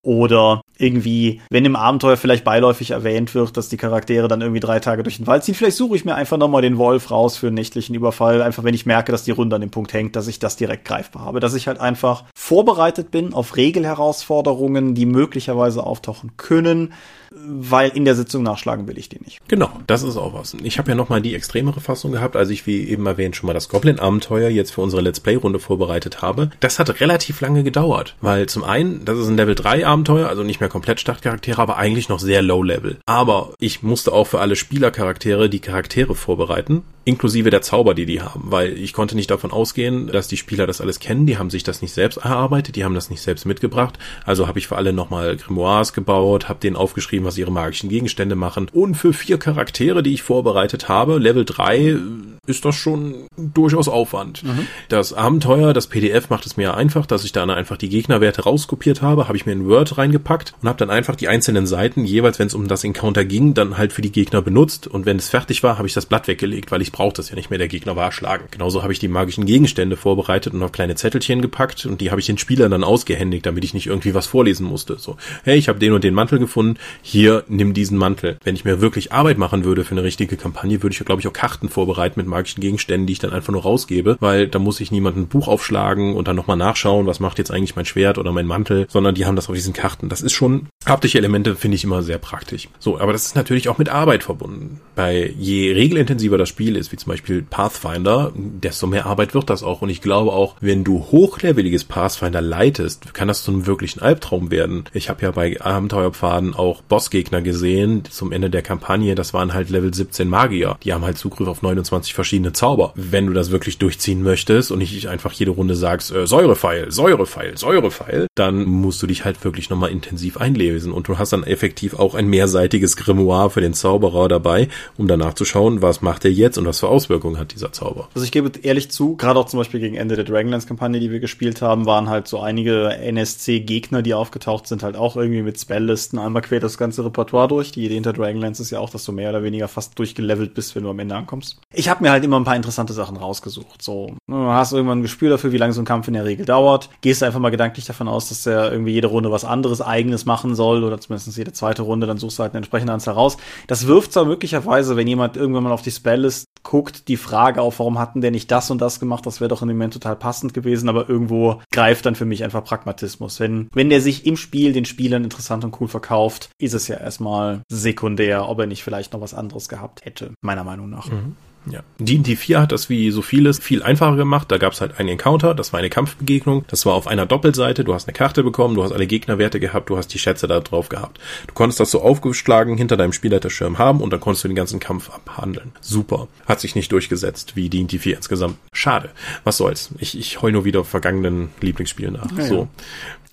Oder irgendwie, wenn im Abenteuer vielleicht beiläufig erwähnt wird, dass die Charaktere dann irgendwie drei Tage durch den Wald ziehen, vielleicht suche ich mir einfach nochmal den Wolf raus für einen nächtlichen Überfall, einfach wenn ich merke, dass die Runde an dem Punkt hängt, dass ich das direkt greifbar habe, dass ich halt einfach vorbereitet bin auf Regelherausforderungen, die möglicherweise auftauchen können, weil in der Sitzung nachschlagen will ich die nicht. Genau, das ist auch was. Ich habe ja nochmal die extremere Fassung gehabt, als ich, wie eben erwähnt, schon mal das Goblin-Abenteuer jetzt für unsere Let's Play-Runde vorbereitet habe. Das hat relativ lange gedauert, weil zum einen, das ist ein Level 3 Abenteuer, also nicht mehr komplett Startcharaktere, aber eigentlich noch sehr Low-Level. Aber ich musste auch für alle Spielercharaktere die Charaktere vorbereiten inklusive der Zauber, die die haben, weil ich konnte nicht davon ausgehen, dass die Spieler das alles kennen, die haben sich das nicht selbst erarbeitet, die haben das nicht selbst mitgebracht, also habe ich für alle nochmal Grimoires gebaut, habe denen aufgeschrieben, was ihre magischen Gegenstände machen und für vier Charaktere, die ich vorbereitet habe, Level 3, ist das schon durchaus Aufwand. Mhm. Das Abenteuer, das PDF macht es mir einfach, dass ich dann einfach die Gegnerwerte rauskopiert habe, habe ich mir in Word reingepackt und habe dann einfach die einzelnen Seiten, jeweils wenn es um das Encounter ging, dann halt für die Gegner benutzt und wenn es fertig war, habe ich das Blatt weggelegt, weil ich braucht das ja nicht mehr, der Gegner war erschlagen. Genauso habe ich die magischen Gegenstände vorbereitet und auf kleine Zettelchen gepackt und die habe ich den Spielern dann ausgehändigt, damit ich nicht irgendwie was vorlesen musste. So, hey, ich habe den und den Mantel gefunden, hier, nimm diesen Mantel. Wenn ich mir wirklich Arbeit machen würde für eine richtige Kampagne, würde ich, glaube ich, auch Karten vorbereiten mit magischen Gegenständen, die ich dann einfach nur rausgebe, weil da muss ich niemanden ein Buch aufschlagen und dann nochmal nachschauen, was macht jetzt eigentlich mein Schwert oder mein Mantel, sondern die haben das auf diesen Karten. Das ist schon, haptische Elemente finde ich immer sehr praktisch. So, aber das ist natürlich auch mit Arbeit verbunden. Bei je regelintensiver das Spiel ist, wie zum Beispiel Pathfinder, desto mehr Arbeit wird das auch. Und ich glaube auch, wenn du hochleveliges Pathfinder leitest, kann das zu einem wirklichen Albtraum werden. Ich habe ja bei Abenteuerpfaden auch Bossgegner gesehen zum Ende der Kampagne. Das waren halt Level 17 Magier. Die haben halt Zugriff auf 29 verschiedene Zauber. Wenn du das wirklich durchziehen möchtest und nicht einfach jede Runde sagst, äh, Säurepfeil, Säurepfeil, Säurepfeil, dann musst du dich halt wirklich nochmal intensiv einlesen. Und du hast dann effektiv auch ein mehrseitiges Grimoire für den Zauberer dabei, um danach zu schauen, was macht er jetzt und was was für Auswirkungen hat dieser Zauber. Also ich gebe ehrlich zu, gerade auch zum Beispiel gegen Ende der Dragonlance-Kampagne, die wir gespielt haben, waren halt so einige NSC-Gegner, die aufgetaucht sind, halt auch irgendwie mit Spelllisten einmal quer das ganze Repertoire durch. Die Idee hinter Dragonlance ist ja auch, dass du mehr oder weniger fast durchgelevelt bist, wenn du am Ende ankommst. Ich habe mir halt immer ein paar interessante Sachen rausgesucht. So, du hast irgendwann ein Gespür dafür, wie lange so ein Kampf in der Regel dauert. Gehst einfach mal gedanklich davon aus, dass der irgendwie jede Runde was anderes eigenes machen soll oder zumindest jede zweite Runde, dann suchst du halt eine entsprechende Anzahl raus. Das wirft zwar möglicherweise, wenn jemand irgendwann mal auf die Spelllist guckt, die Frage auf, warum hatten der nicht das und das gemacht, das wäre doch in dem Moment total passend gewesen, aber irgendwo greift dann für mich einfach Pragmatismus. Wenn, wenn der sich im Spiel den Spielern interessant und cool verkauft, ist es ja erstmal sekundär, ob er nicht vielleicht noch was anderes gehabt hätte, meiner Meinung nach. Mhm. Ja. D&D 4 hat das wie so vieles viel einfacher gemacht. Da gab es halt einen Encounter, das war eine Kampfbegegnung. Das war auf einer Doppelseite. Du hast eine Karte bekommen, du hast alle Gegnerwerte gehabt, du hast die Schätze da drauf gehabt. Du konntest das so aufgeschlagen hinter deinem Spielleiterschirm haben und dann konntest du den ganzen Kampf abhandeln. Super. Hat sich nicht durchgesetzt wie D&D 4 insgesamt. Schade. Was soll's. Ich, ich heul nur wieder vergangenen Lieblingsspielen nach. Ja, so. Ja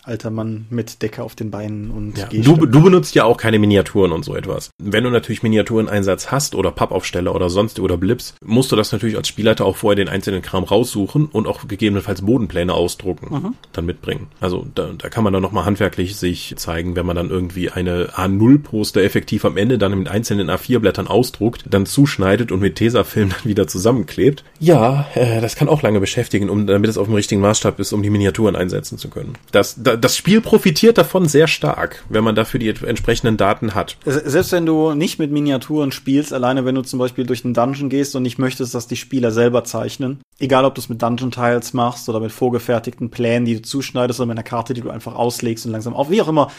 alter Mann mit Decke auf den Beinen und ja, du, du benutzt ja auch keine Miniaturen und so etwas. Wenn du natürlich Miniaturen-Einsatz hast oder Pappaufsteller oder sonst oder Blips, musst du das natürlich als Spielleiter auch vorher den einzelnen Kram raussuchen und auch gegebenenfalls Bodenpläne ausdrucken, mhm. dann mitbringen. Also da, da kann man dann nochmal handwerklich sich zeigen, wenn man dann irgendwie eine A0-Poster effektiv am Ende dann mit einzelnen A4-Blättern ausdruckt, dann zuschneidet und mit Tesafilm dann wieder zusammenklebt. Ja, äh, das kann auch lange beschäftigen, um damit es auf dem richtigen Maßstab ist, um die Miniaturen einsetzen zu können. Das, das das Spiel profitiert davon sehr stark, wenn man dafür die entsprechenden Daten hat. Selbst wenn du nicht mit Miniaturen spielst, alleine wenn du zum Beispiel durch einen Dungeon gehst und nicht möchtest, dass die Spieler selber zeichnen, egal ob du es mit Dungeon Tiles machst oder mit vorgefertigten Plänen, die du zuschneidest oder mit einer Karte, die du einfach auslegst und langsam auf, wie auch immer,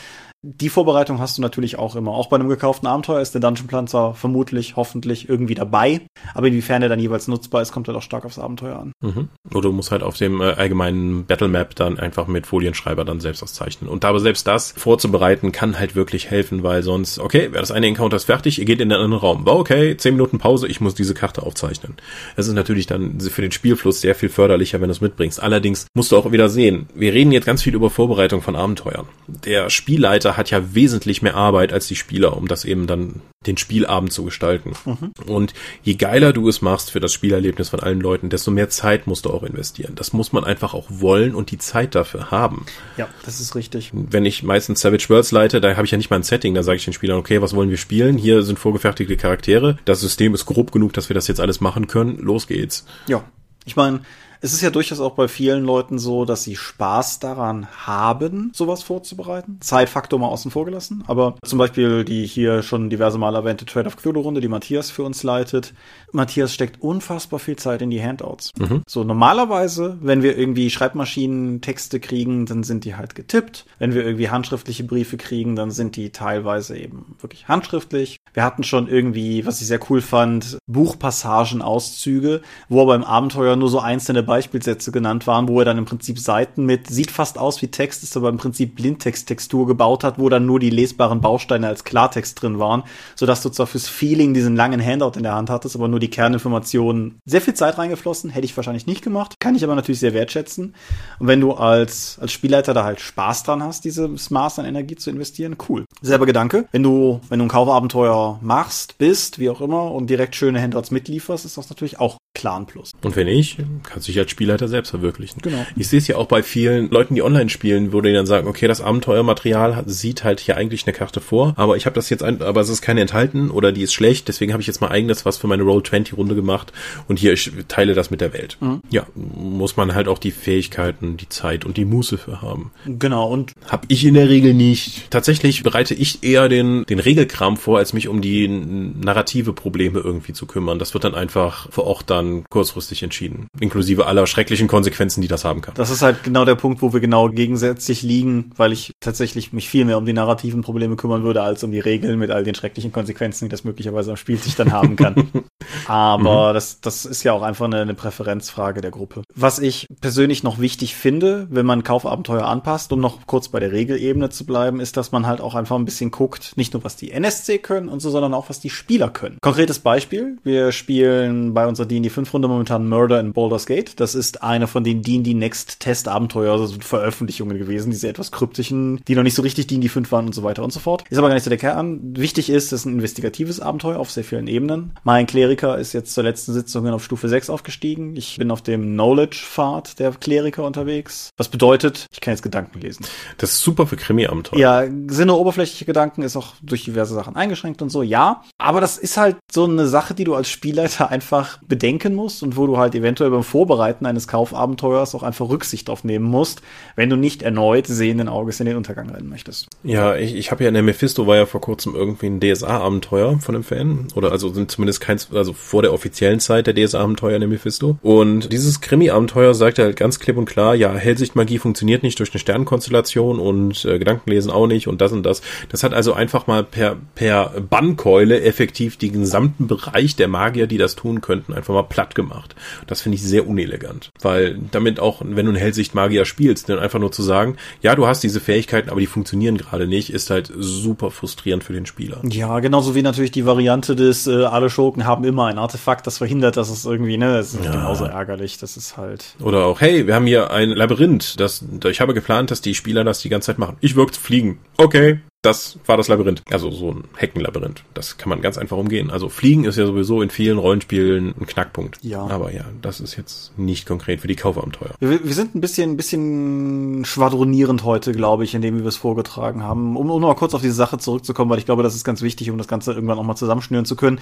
die Vorbereitung hast du natürlich auch immer. Auch bei einem gekauften Abenteuer ist der Dungeonplan zwar vermutlich, hoffentlich irgendwie dabei, aber inwiefern er dann jeweils nutzbar ist, kommt halt auch stark aufs Abenteuer an. Mhm. Oder du musst halt auf dem äh, allgemeinen Battlemap dann einfach mit Folienschreiber dann selbst auszeichnen. Und aber selbst das vorzubereiten kann halt wirklich helfen, weil sonst, okay, wer das eine Encounter ist fertig, ihr geht in den anderen Raum. War okay, zehn Minuten Pause, ich muss diese Karte aufzeichnen. Es ist natürlich dann für den Spielfluss sehr viel förderlicher, wenn du es mitbringst. Allerdings musst du auch wieder sehen, wir reden jetzt ganz viel über Vorbereitung von Abenteuern. Der Spielleiter hat ja wesentlich mehr Arbeit als die Spieler, um das eben dann den Spielabend zu gestalten. Mhm. Und je geiler du es machst für das Spielerlebnis von allen Leuten, desto mehr Zeit musst du auch investieren. Das muss man einfach auch wollen und die Zeit dafür haben. Ja, das ist richtig. Wenn ich meistens Savage Worlds leite, da habe ich ja nicht mal ein Setting, da sage ich den Spielern, okay, was wollen wir spielen? Hier sind vorgefertigte Charaktere. Das System ist grob genug, dass wir das jetzt alles machen können. Los geht's. Ja. Ich meine, es ist ja durchaus auch bei vielen Leuten so, dass sie Spaß daran haben, sowas vorzubereiten. Zeitfaktor mal außen vor gelassen. Aber zum Beispiel die hier schon diverse Mal erwähnte Trade of Cthulhu-Runde, die Matthias für uns leitet. Matthias steckt unfassbar viel Zeit in die Handouts. Mhm. So normalerweise, wenn wir irgendwie Schreibmaschinen-Texte kriegen, dann sind die halt getippt. Wenn wir irgendwie handschriftliche Briefe kriegen, dann sind die teilweise eben wirklich handschriftlich. Wir hatten schon irgendwie, was ich sehr cool fand, Buchpassagen-Auszüge, wo aber im Abenteuer nur so einzelne Beispielsätze genannt waren, wo er dann im Prinzip Seiten mit, sieht fast aus wie Text, ist aber im Prinzip Blindtext-Textur gebaut hat, wo dann nur die lesbaren Bausteine als Klartext drin waren, sodass du zwar fürs Feeling diesen langen Handout in der Hand hattest, aber nur die Kerninformationen. Sehr viel Zeit reingeflossen, hätte ich wahrscheinlich nicht gemacht, kann ich aber natürlich sehr wertschätzen. Und wenn du als, als Spielleiter da halt Spaß dran hast, dieses Maß an Energie zu investieren, cool. Selber Gedanke. Wenn du, wenn du ein Kaufabenteuer machst, bist, wie auch immer, und direkt schöne Handouts mitlieferst, ist das natürlich auch Clan Plus. Und wenn nicht, kannst du dich als Spielleiter selbst verwirklichen. Genau. Ich sehe es ja auch bei vielen Leuten, die online spielen, wo die dann sagen, okay, das Abenteuermaterial sieht halt hier eigentlich eine Karte vor, aber ich habe das jetzt, ein, aber es ist keine enthalten oder die ist schlecht, deswegen habe ich jetzt mal eigenes was für meine Roll-20-Runde gemacht und hier, ich teile das mit der Welt. Mhm. Ja, muss man halt auch die Fähigkeiten, die Zeit und die Muße für haben. Genau, und habe ich in der Regel nicht. Tatsächlich bereite ich eher den, den Regelkram vor, als mich um die narrative Probleme irgendwie zu kümmern. Das wird dann einfach vor Ort dann kurzfristig entschieden. Inklusive aller schrecklichen Konsequenzen, die das haben kann. Das ist halt genau der Punkt, wo wir genau gegensätzlich liegen, weil ich tatsächlich mich viel mehr um die narrativen Probleme kümmern würde, als um die Regeln mit all den schrecklichen Konsequenzen, die das möglicherweise am Spiel sich dann haben kann. [LAUGHS] Aber mhm. das, das ist ja auch einfach eine, eine Präferenzfrage der Gruppe. Was ich persönlich noch wichtig finde, wenn man Kaufabenteuer anpasst, um noch kurz bei der Regelebene zu bleiben, ist, dass man halt auch einfach ein bisschen guckt, nicht nur was die NSC können und so, sondern auch was die Spieler können. Konkretes Beispiel, wir spielen bei unserer D&D 5 Runde momentan Murder in Baldur's Gate. Das ist eine von den D&D Next Test Abenteuer, also Veröffentlichungen gewesen, diese etwas kryptischen, die noch nicht so richtig D&D 5 waren und so weiter und so fort. Ist aber gar nicht so der Kern. Wichtig ist, es ist ein investigatives Abenteuer auf sehr vielen Ebenen. Mein Kleriker ist jetzt zur letzten Sitzung auf Stufe 6 aufgestiegen. Ich bin auf dem Knowledge-Pfad der Kleriker unterwegs. Was bedeutet, ich kann jetzt Gedanken lesen. Das ist super für Krimi-Abenteuer. Ja, Sinne oberflächliche Gedanken ist auch durch diverse Sachen eingeschränkt und so, ja. Aber das ist halt so eine Sache, die du als Spielleiter einfach bedenken denken musst und wo du halt eventuell beim Vorbereiten eines Kaufabenteuers auch einfach Rücksicht drauf nehmen musst, wenn du nicht erneut sehenden Auges in den Untergang rennen möchtest. Ja, ich, ich habe ja in der Mephisto war ja vor kurzem irgendwie ein DSA-Abenteuer von einem Fan. Oder also sind zumindest keins, also vor der offiziellen Zeit der DSA-Abenteuer in der Mephisto. Und dieses Krimi-Abenteuer sagt halt ganz klipp und klar, ja, Hellsichtmagie funktioniert nicht durch eine Sternenkonstellation und äh, Gedankenlesen auch nicht und das und das. Das hat also einfach mal per, per Bannkeule effektiv den gesamten Bereich der Magier, die das tun könnten, einfach mal platt gemacht. Das finde ich sehr unelegant, weil damit auch, wenn du einen Hellsichtmagier spielst, dann einfach nur zu sagen, ja, du hast diese Fähigkeiten, aber die funktionieren gerade nicht, ist halt super frustrierend für den Spieler. Ja, genauso wie natürlich die Variante des äh, alle Schurken haben immer ein Artefakt, das verhindert, dass es irgendwie, ne, das ist ja. genauso ärgerlich, das ist halt. Oder auch, hey, wir haben hier ein Labyrinth, das, ich habe geplant, dass die Spieler das die ganze Zeit machen. Ich wirkt fliegen. Okay, das war das Labyrinth. Also so ein Heckenlabyrinth. Das kann man ganz einfach umgehen. Also Fliegen ist ja sowieso in vielen Rollenspielen ein Knackpunkt. Ja. Aber ja, das ist jetzt nicht konkret für die Kaufabenteuer. Wir, wir sind ein bisschen, ein bisschen schwadronierend heute, glaube ich, indem wir es vorgetragen haben. Um, um noch mal kurz auf diese Sache zurückzukommen, weil ich glaube, das ist ganz wichtig, um das Ganze irgendwann auch mal zusammenschnüren zu können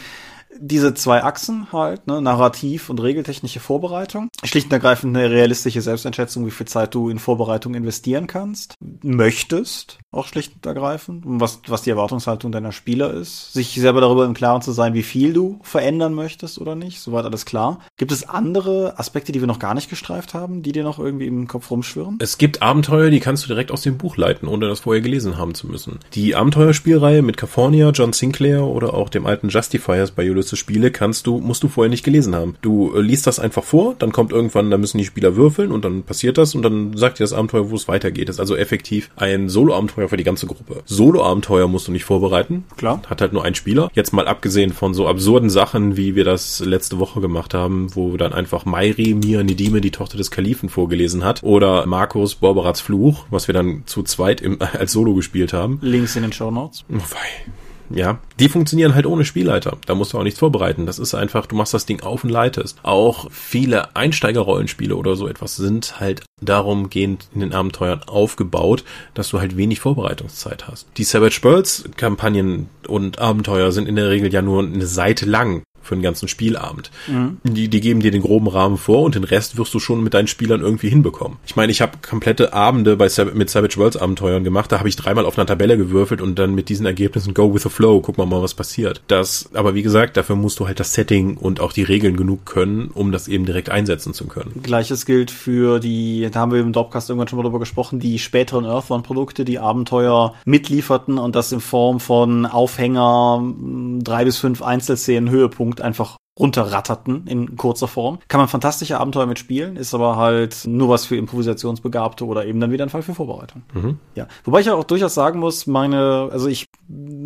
diese zwei Achsen halt, ne, Narrativ und regeltechnische Vorbereitung. Schlicht und ergreifend eine realistische Selbsteinschätzung, wie viel Zeit du in Vorbereitung investieren kannst, möchtest, auch schlicht und ergreifend, was, was die Erwartungshaltung deiner Spieler ist, sich selber darüber im Klaren zu sein, wie viel du verändern möchtest oder nicht, soweit alles klar. Gibt es andere Aspekte, die wir noch gar nicht gestreift haben, die dir noch irgendwie im Kopf rumschwirren? Es gibt Abenteuer, die kannst du direkt aus dem Buch leiten, ohne das vorher gelesen haben zu müssen. Die Abenteuerspielreihe mit California, John Sinclair oder auch dem alten Justifiers bei Julius Ulysses-Spiele kannst du, musst du vorher nicht gelesen haben. Du äh, liest das einfach vor, dann kommt irgendwann, da müssen die Spieler würfeln und dann passiert das und dann sagt dir das Abenteuer, wo es weitergeht. Das ist also effektiv ein Solo-Abenteuer für die ganze Gruppe. Solo-Abenteuer musst du nicht vorbereiten. Klar. Hat halt nur ein Spieler. Jetzt mal abgesehen von so absurden Sachen, wie wir das letzte Woche gemacht haben, wo dann einfach Mairi Mia Nidime, die Tochter des Kalifen, vorgelesen hat. Oder Markus Borberats Fluch, was wir dann zu zweit im, [LAUGHS] als Solo gespielt haben. Links in den Show Notes. Oh, wei. Ja, die funktionieren halt ohne Spielleiter. Da musst du auch nichts vorbereiten. Das ist einfach, du machst das Ding auf und leitest. Auch viele Einsteigerrollenspiele oder so etwas sind halt darum gehend in den Abenteuern aufgebaut, dass du halt wenig Vorbereitungszeit hast. Die Savage Worlds Kampagnen und Abenteuer sind in der Regel ja nur eine Seite lang für den ganzen Spielabend. Mhm. Die, die geben dir den groben Rahmen vor und den Rest wirst du schon mit deinen Spielern irgendwie hinbekommen. Ich meine, ich habe komplette Abende bei mit Savage Worlds Abenteuern gemacht, da habe ich dreimal auf einer Tabelle gewürfelt und dann mit diesen Ergebnissen go with the flow, guck mal mal, was passiert. Das, aber wie gesagt, dafür musst du halt das Setting und auch die Regeln genug können, um das eben direkt einsetzen zu können. Gleiches gilt für die, da haben wir im Dropcast irgendwann schon mal drüber gesprochen, die späteren Earthbound-Produkte, die Abenteuer mitlieferten und das in Form von Aufhänger, drei bis fünf Einzelszenen, Höhepunkt einfach runterratterten in kurzer Form. Kann man fantastische Abenteuer mitspielen, ist aber halt nur was für Improvisationsbegabte oder eben dann wieder ein Fall für Vorbereitung. Mhm. Ja. Wobei ich auch durchaus sagen muss, meine, also ich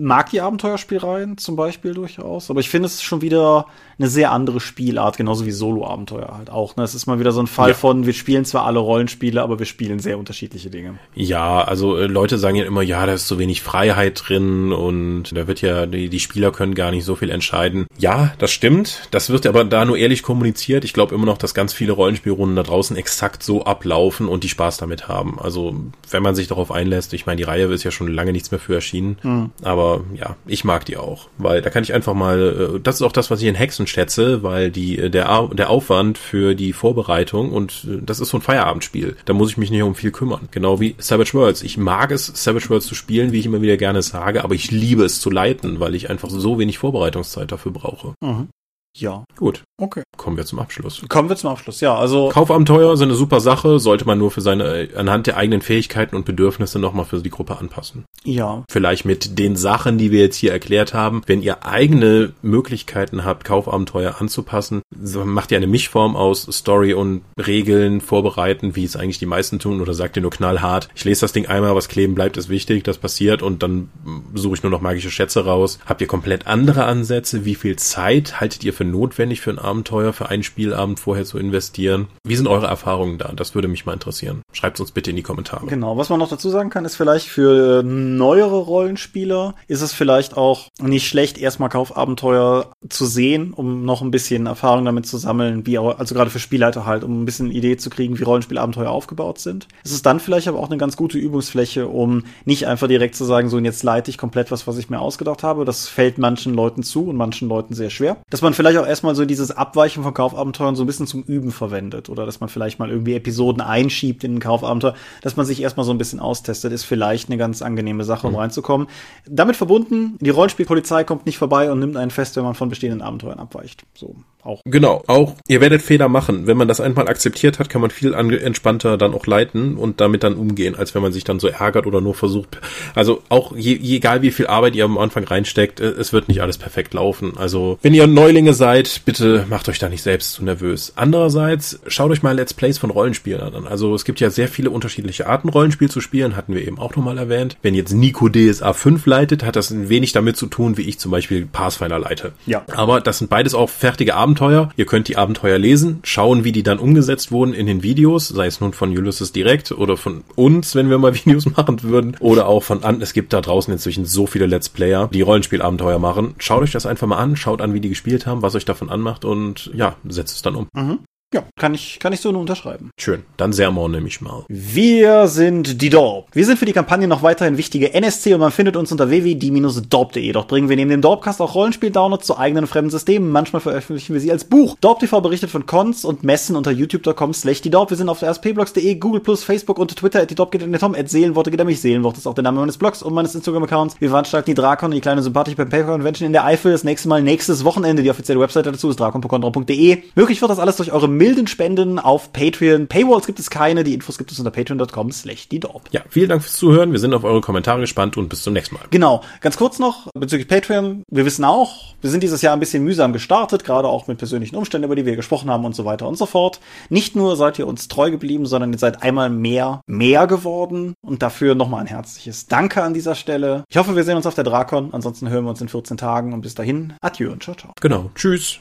mag die Abenteuerspielreihen zum Beispiel durchaus, aber ich finde es schon wieder eine sehr andere Spielart, genauso wie Solo-Abenteuer halt auch. Ne? Es ist mal wieder so ein Fall ja. von, wir spielen zwar alle Rollenspiele, aber wir spielen sehr unterschiedliche Dinge. Ja, also äh, Leute sagen ja immer, ja, da ist so wenig Freiheit drin und da wird ja, die, die Spieler können gar nicht so viel entscheiden. Ja, das stimmt. Das wird aber da nur ehrlich kommuniziert. Ich glaube immer noch, dass ganz viele Rollenspielrunden da draußen exakt so ablaufen und die Spaß damit haben. Also, wenn man sich darauf einlässt, ich meine, die Reihe ist ja schon lange nichts mehr für erschienen. Mhm. Aber ja, ich mag die auch, weil da kann ich einfach mal, äh, das ist auch das, was ich in Hexen schätze, weil die, äh, der, der Aufwand für die Vorbereitung und äh, das ist so ein Feierabendspiel. Da muss ich mich nicht um viel kümmern. Genau wie Savage Worlds. Ich mag es, Savage Worlds zu spielen, wie ich immer wieder gerne sage, aber ich liebe es zu leiten, weil ich einfach so wenig Vorbereitungszeit dafür brauche. Mhm. Ja. Gut. Okay. Kommen wir zum Abschluss. Kommen wir zum Abschluss, ja. Also. Kaufabenteuer sind eine super Sache, sollte man nur für seine, anhand der eigenen Fähigkeiten und Bedürfnisse nochmal für die Gruppe anpassen. Ja. Vielleicht mit den Sachen, die wir jetzt hier erklärt haben. Wenn ihr eigene Möglichkeiten habt, Kaufabenteuer anzupassen, macht ihr eine Mischform aus Story und Regeln vorbereiten, wie es eigentlich die meisten tun, oder sagt ihr nur knallhart, ich lese das Ding einmal, was kleben bleibt, ist wichtig, das passiert, und dann suche ich nur noch magische Schätze raus. Habt ihr komplett andere Ansätze? Wie viel Zeit haltet ihr für notwendig für ein Abenteuer, für einen Spielabend vorher zu investieren? Wie sind eure Erfahrungen da? Das würde mich mal interessieren. Schreibt uns bitte in die Kommentare. Genau, was man noch dazu sagen kann, ist vielleicht für neuere Rollenspieler ist es vielleicht auch nicht schlecht, erstmal Kaufabenteuer zu sehen, um noch ein bisschen Erfahrung damit zu sammeln, wie also gerade für Spielleiter halt, um ein bisschen Idee zu kriegen, wie Rollenspielabenteuer aufgebaut sind. Es ist dann vielleicht aber auch eine ganz gute Übungsfläche, um nicht einfach direkt zu sagen, so und jetzt leite ich komplett was, was ich mir ausgedacht habe. Das fällt manchen Leuten zu und manchen Leuten sehr schwer. Dass man vielleicht auch erstmal so dieses Abweichen von Kaufabenteuern so ein bisschen zum Üben verwendet oder dass man vielleicht mal irgendwie Episoden einschiebt in ein Kaufabenteuer, dass man sich erstmal so ein bisschen austestet, ist vielleicht eine ganz angenehme Sache, um mhm. reinzukommen. Damit verbunden, die Rollenspielpolizei kommt nicht vorbei und nimmt einen fest, wenn man von bestehenden Abenteuern abweicht. So auch. Genau, auch ihr werdet Fehler machen. Wenn man das einmal akzeptiert hat, kann man viel entspannter dann auch leiten und damit dann umgehen, als wenn man sich dann so ärgert oder nur versucht. Also auch je, egal wie viel Arbeit ihr am Anfang reinsteckt, äh, es wird nicht alles perfekt laufen. Also wenn ihr Neulinge seid, bitte macht euch da nicht selbst zu nervös. Andererseits schaut euch mal Let's Plays von Rollenspielern an. Also es gibt ja sehr viele unterschiedliche Arten Rollenspiel zu spielen, hatten wir eben auch nochmal erwähnt. Wenn jetzt Nico DSA 5 leitet, hat das ein wenig damit zu tun, wie ich zum Beispiel Pathfinder leite. Ja. Aber das sind beides auch fertige Abenteuer Abenteuer. Ihr könnt die Abenteuer lesen, schauen, wie die dann umgesetzt wurden in den Videos, sei es nun von Ulysses direkt oder von uns, wenn wir mal [LAUGHS] Videos machen würden, oder auch von an. Es gibt da draußen inzwischen so viele Let's Player, die Rollenspielabenteuer machen. Schaut euch das einfach mal an, schaut an, wie die gespielt haben, was euch davon anmacht und ja, setzt es dann um. Mhm. Ja, kann ich, kann ich so nur unterschreiben. Schön. Dann Sermon nehme ich mal. Wir sind die Dorp. Wir sind für die Kampagne noch weiterhin wichtige NSC und man findet uns unter www.die-dorp.de. Dort bringen wir neben dem Dorpcast auch Rollenspiel-Downloads zu eigenen fremden Systemen. Manchmal veröffentlichen wir sie als Buch. Dorp TV berichtet von Cons und Messen unter youtube.com slash die Dorp. Wir sind auf der rspblogs.de, Google Plus, Facebook und Twitter at die Dorp geht in der Tom, at Seelenworte geht mich. Seelenwort ist auch der Name meines Blogs und meines Instagram-Accounts. Wir veranstalten die Drakon, die kleine sympathische beim Paper Convention in der Eifel. Das nächste Mal nächstes Wochenende. Die offizielle Webseite dazu ist drakon.de. Möglich wird das alles durch eure milden Spenden auf Patreon. Paywalls gibt es keine, die Infos gibt es unter patreon.com slash die Dorp. Ja, vielen Dank fürs Zuhören. Wir sind auf eure Kommentare gespannt und bis zum nächsten Mal. Genau. Ganz kurz noch bezüglich Patreon. Wir wissen auch, wir sind dieses Jahr ein bisschen mühsam gestartet, gerade auch mit persönlichen Umständen, über die wir gesprochen haben und so weiter und so fort. Nicht nur seid ihr uns treu geblieben, sondern ihr seid einmal mehr mehr geworden und dafür nochmal ein herzliches Danke an dieser Stelle. Ich hoffe, wir sehen uns auf der Drakon. Ansonsten hören wir uns in 14 Tagen und bis dahin, adieu und ciao, ciao. Genau. Tschüss.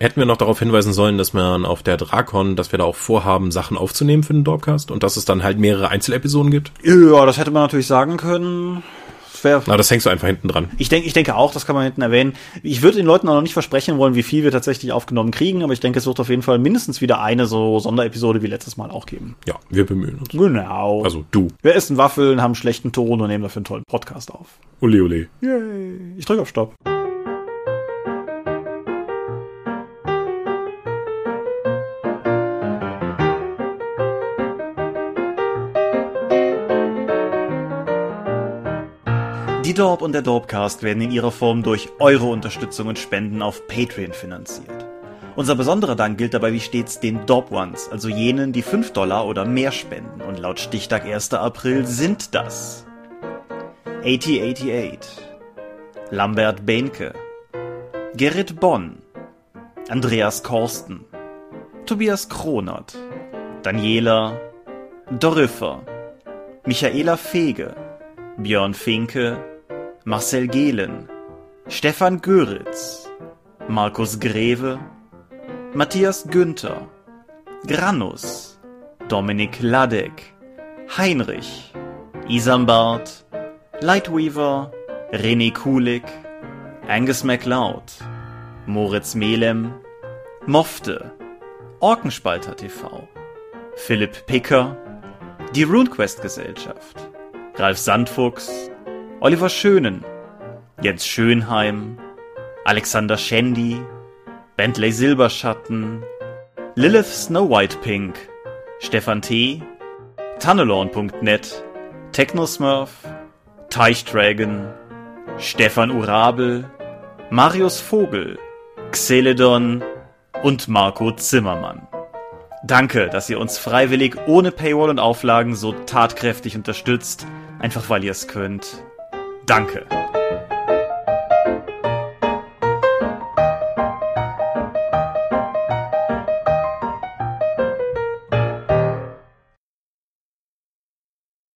Hätten wir noch darauf hinweisen sollen, dass man auf der Drakon, dass wir da auch vorhaben, Sachen aufzunehmen für den Dorpcast und dass es dann halt mehrere Einzelepisoden gibt? Ja, das hätte man natürlich sagen können. Das Na, das hängst du einfach hinten dran. Ich denke, ich denke auch, das kann man hinten erwähnen. Ich würde den Leuten auch noch nicht versprechen wollen, wie viel wir tatsächlich aufgenommen kriegen, aber ich denke, es wird auf jeden Fall mindestens wieder eine so Sonderepisode wie letztes Mal auch geben. Ja, wir bemühen uns. Genau. Also du. Wir essen Waffeln, haben schlechten Ton und nehmen dafür einen tollen Podcast auf. Ule, ule. Yay. Ich drücke auf Stopp. Die Dorp und der Dorpcast werden in ihrer Form durch eure Unterstützung und Spenden auf Patreon finanziert. Unser besonderer Dank gilt dabei wie stets den Dorp Ones, also jenen, die 5 Dollar oder mehr spenden. Und laut Stichtag 1. April sind das 8088, Lambert Behnke, Gerrit Bonn, Andreas Korsten, Tobias Kronert, Daniela, Doriffer, Michaela Fege, Björn Finke, Marcel Gehlen, Stefan Göritz, Markus Greve, Matthias Günther, Granus, Dominik Ladek, Heinrich, Isambard, Lightweaver, René Kulik, Angus MacLeod, Moritz Melem, Mofte, Orkenspalter TV, Philipp Picker, die RuneQuest Gesellschaft, Ralf Sandfuchs, Oliver Schönen, Jens Schönheim, Alexander Schendi, Bentley Silberschatten, Lilith Snow White Pink, Stefan T., Tunnelorn.net, Technosmurf, Teichdragon, Stefan Urabel, Marius Vogel, Xeledon und Marco Zimmermann. Danke, dass ihr uns freiwillig ohne Paywall und Auflagen so tatkräftig unterstützt, einfach weil ihr es könnt. Danke.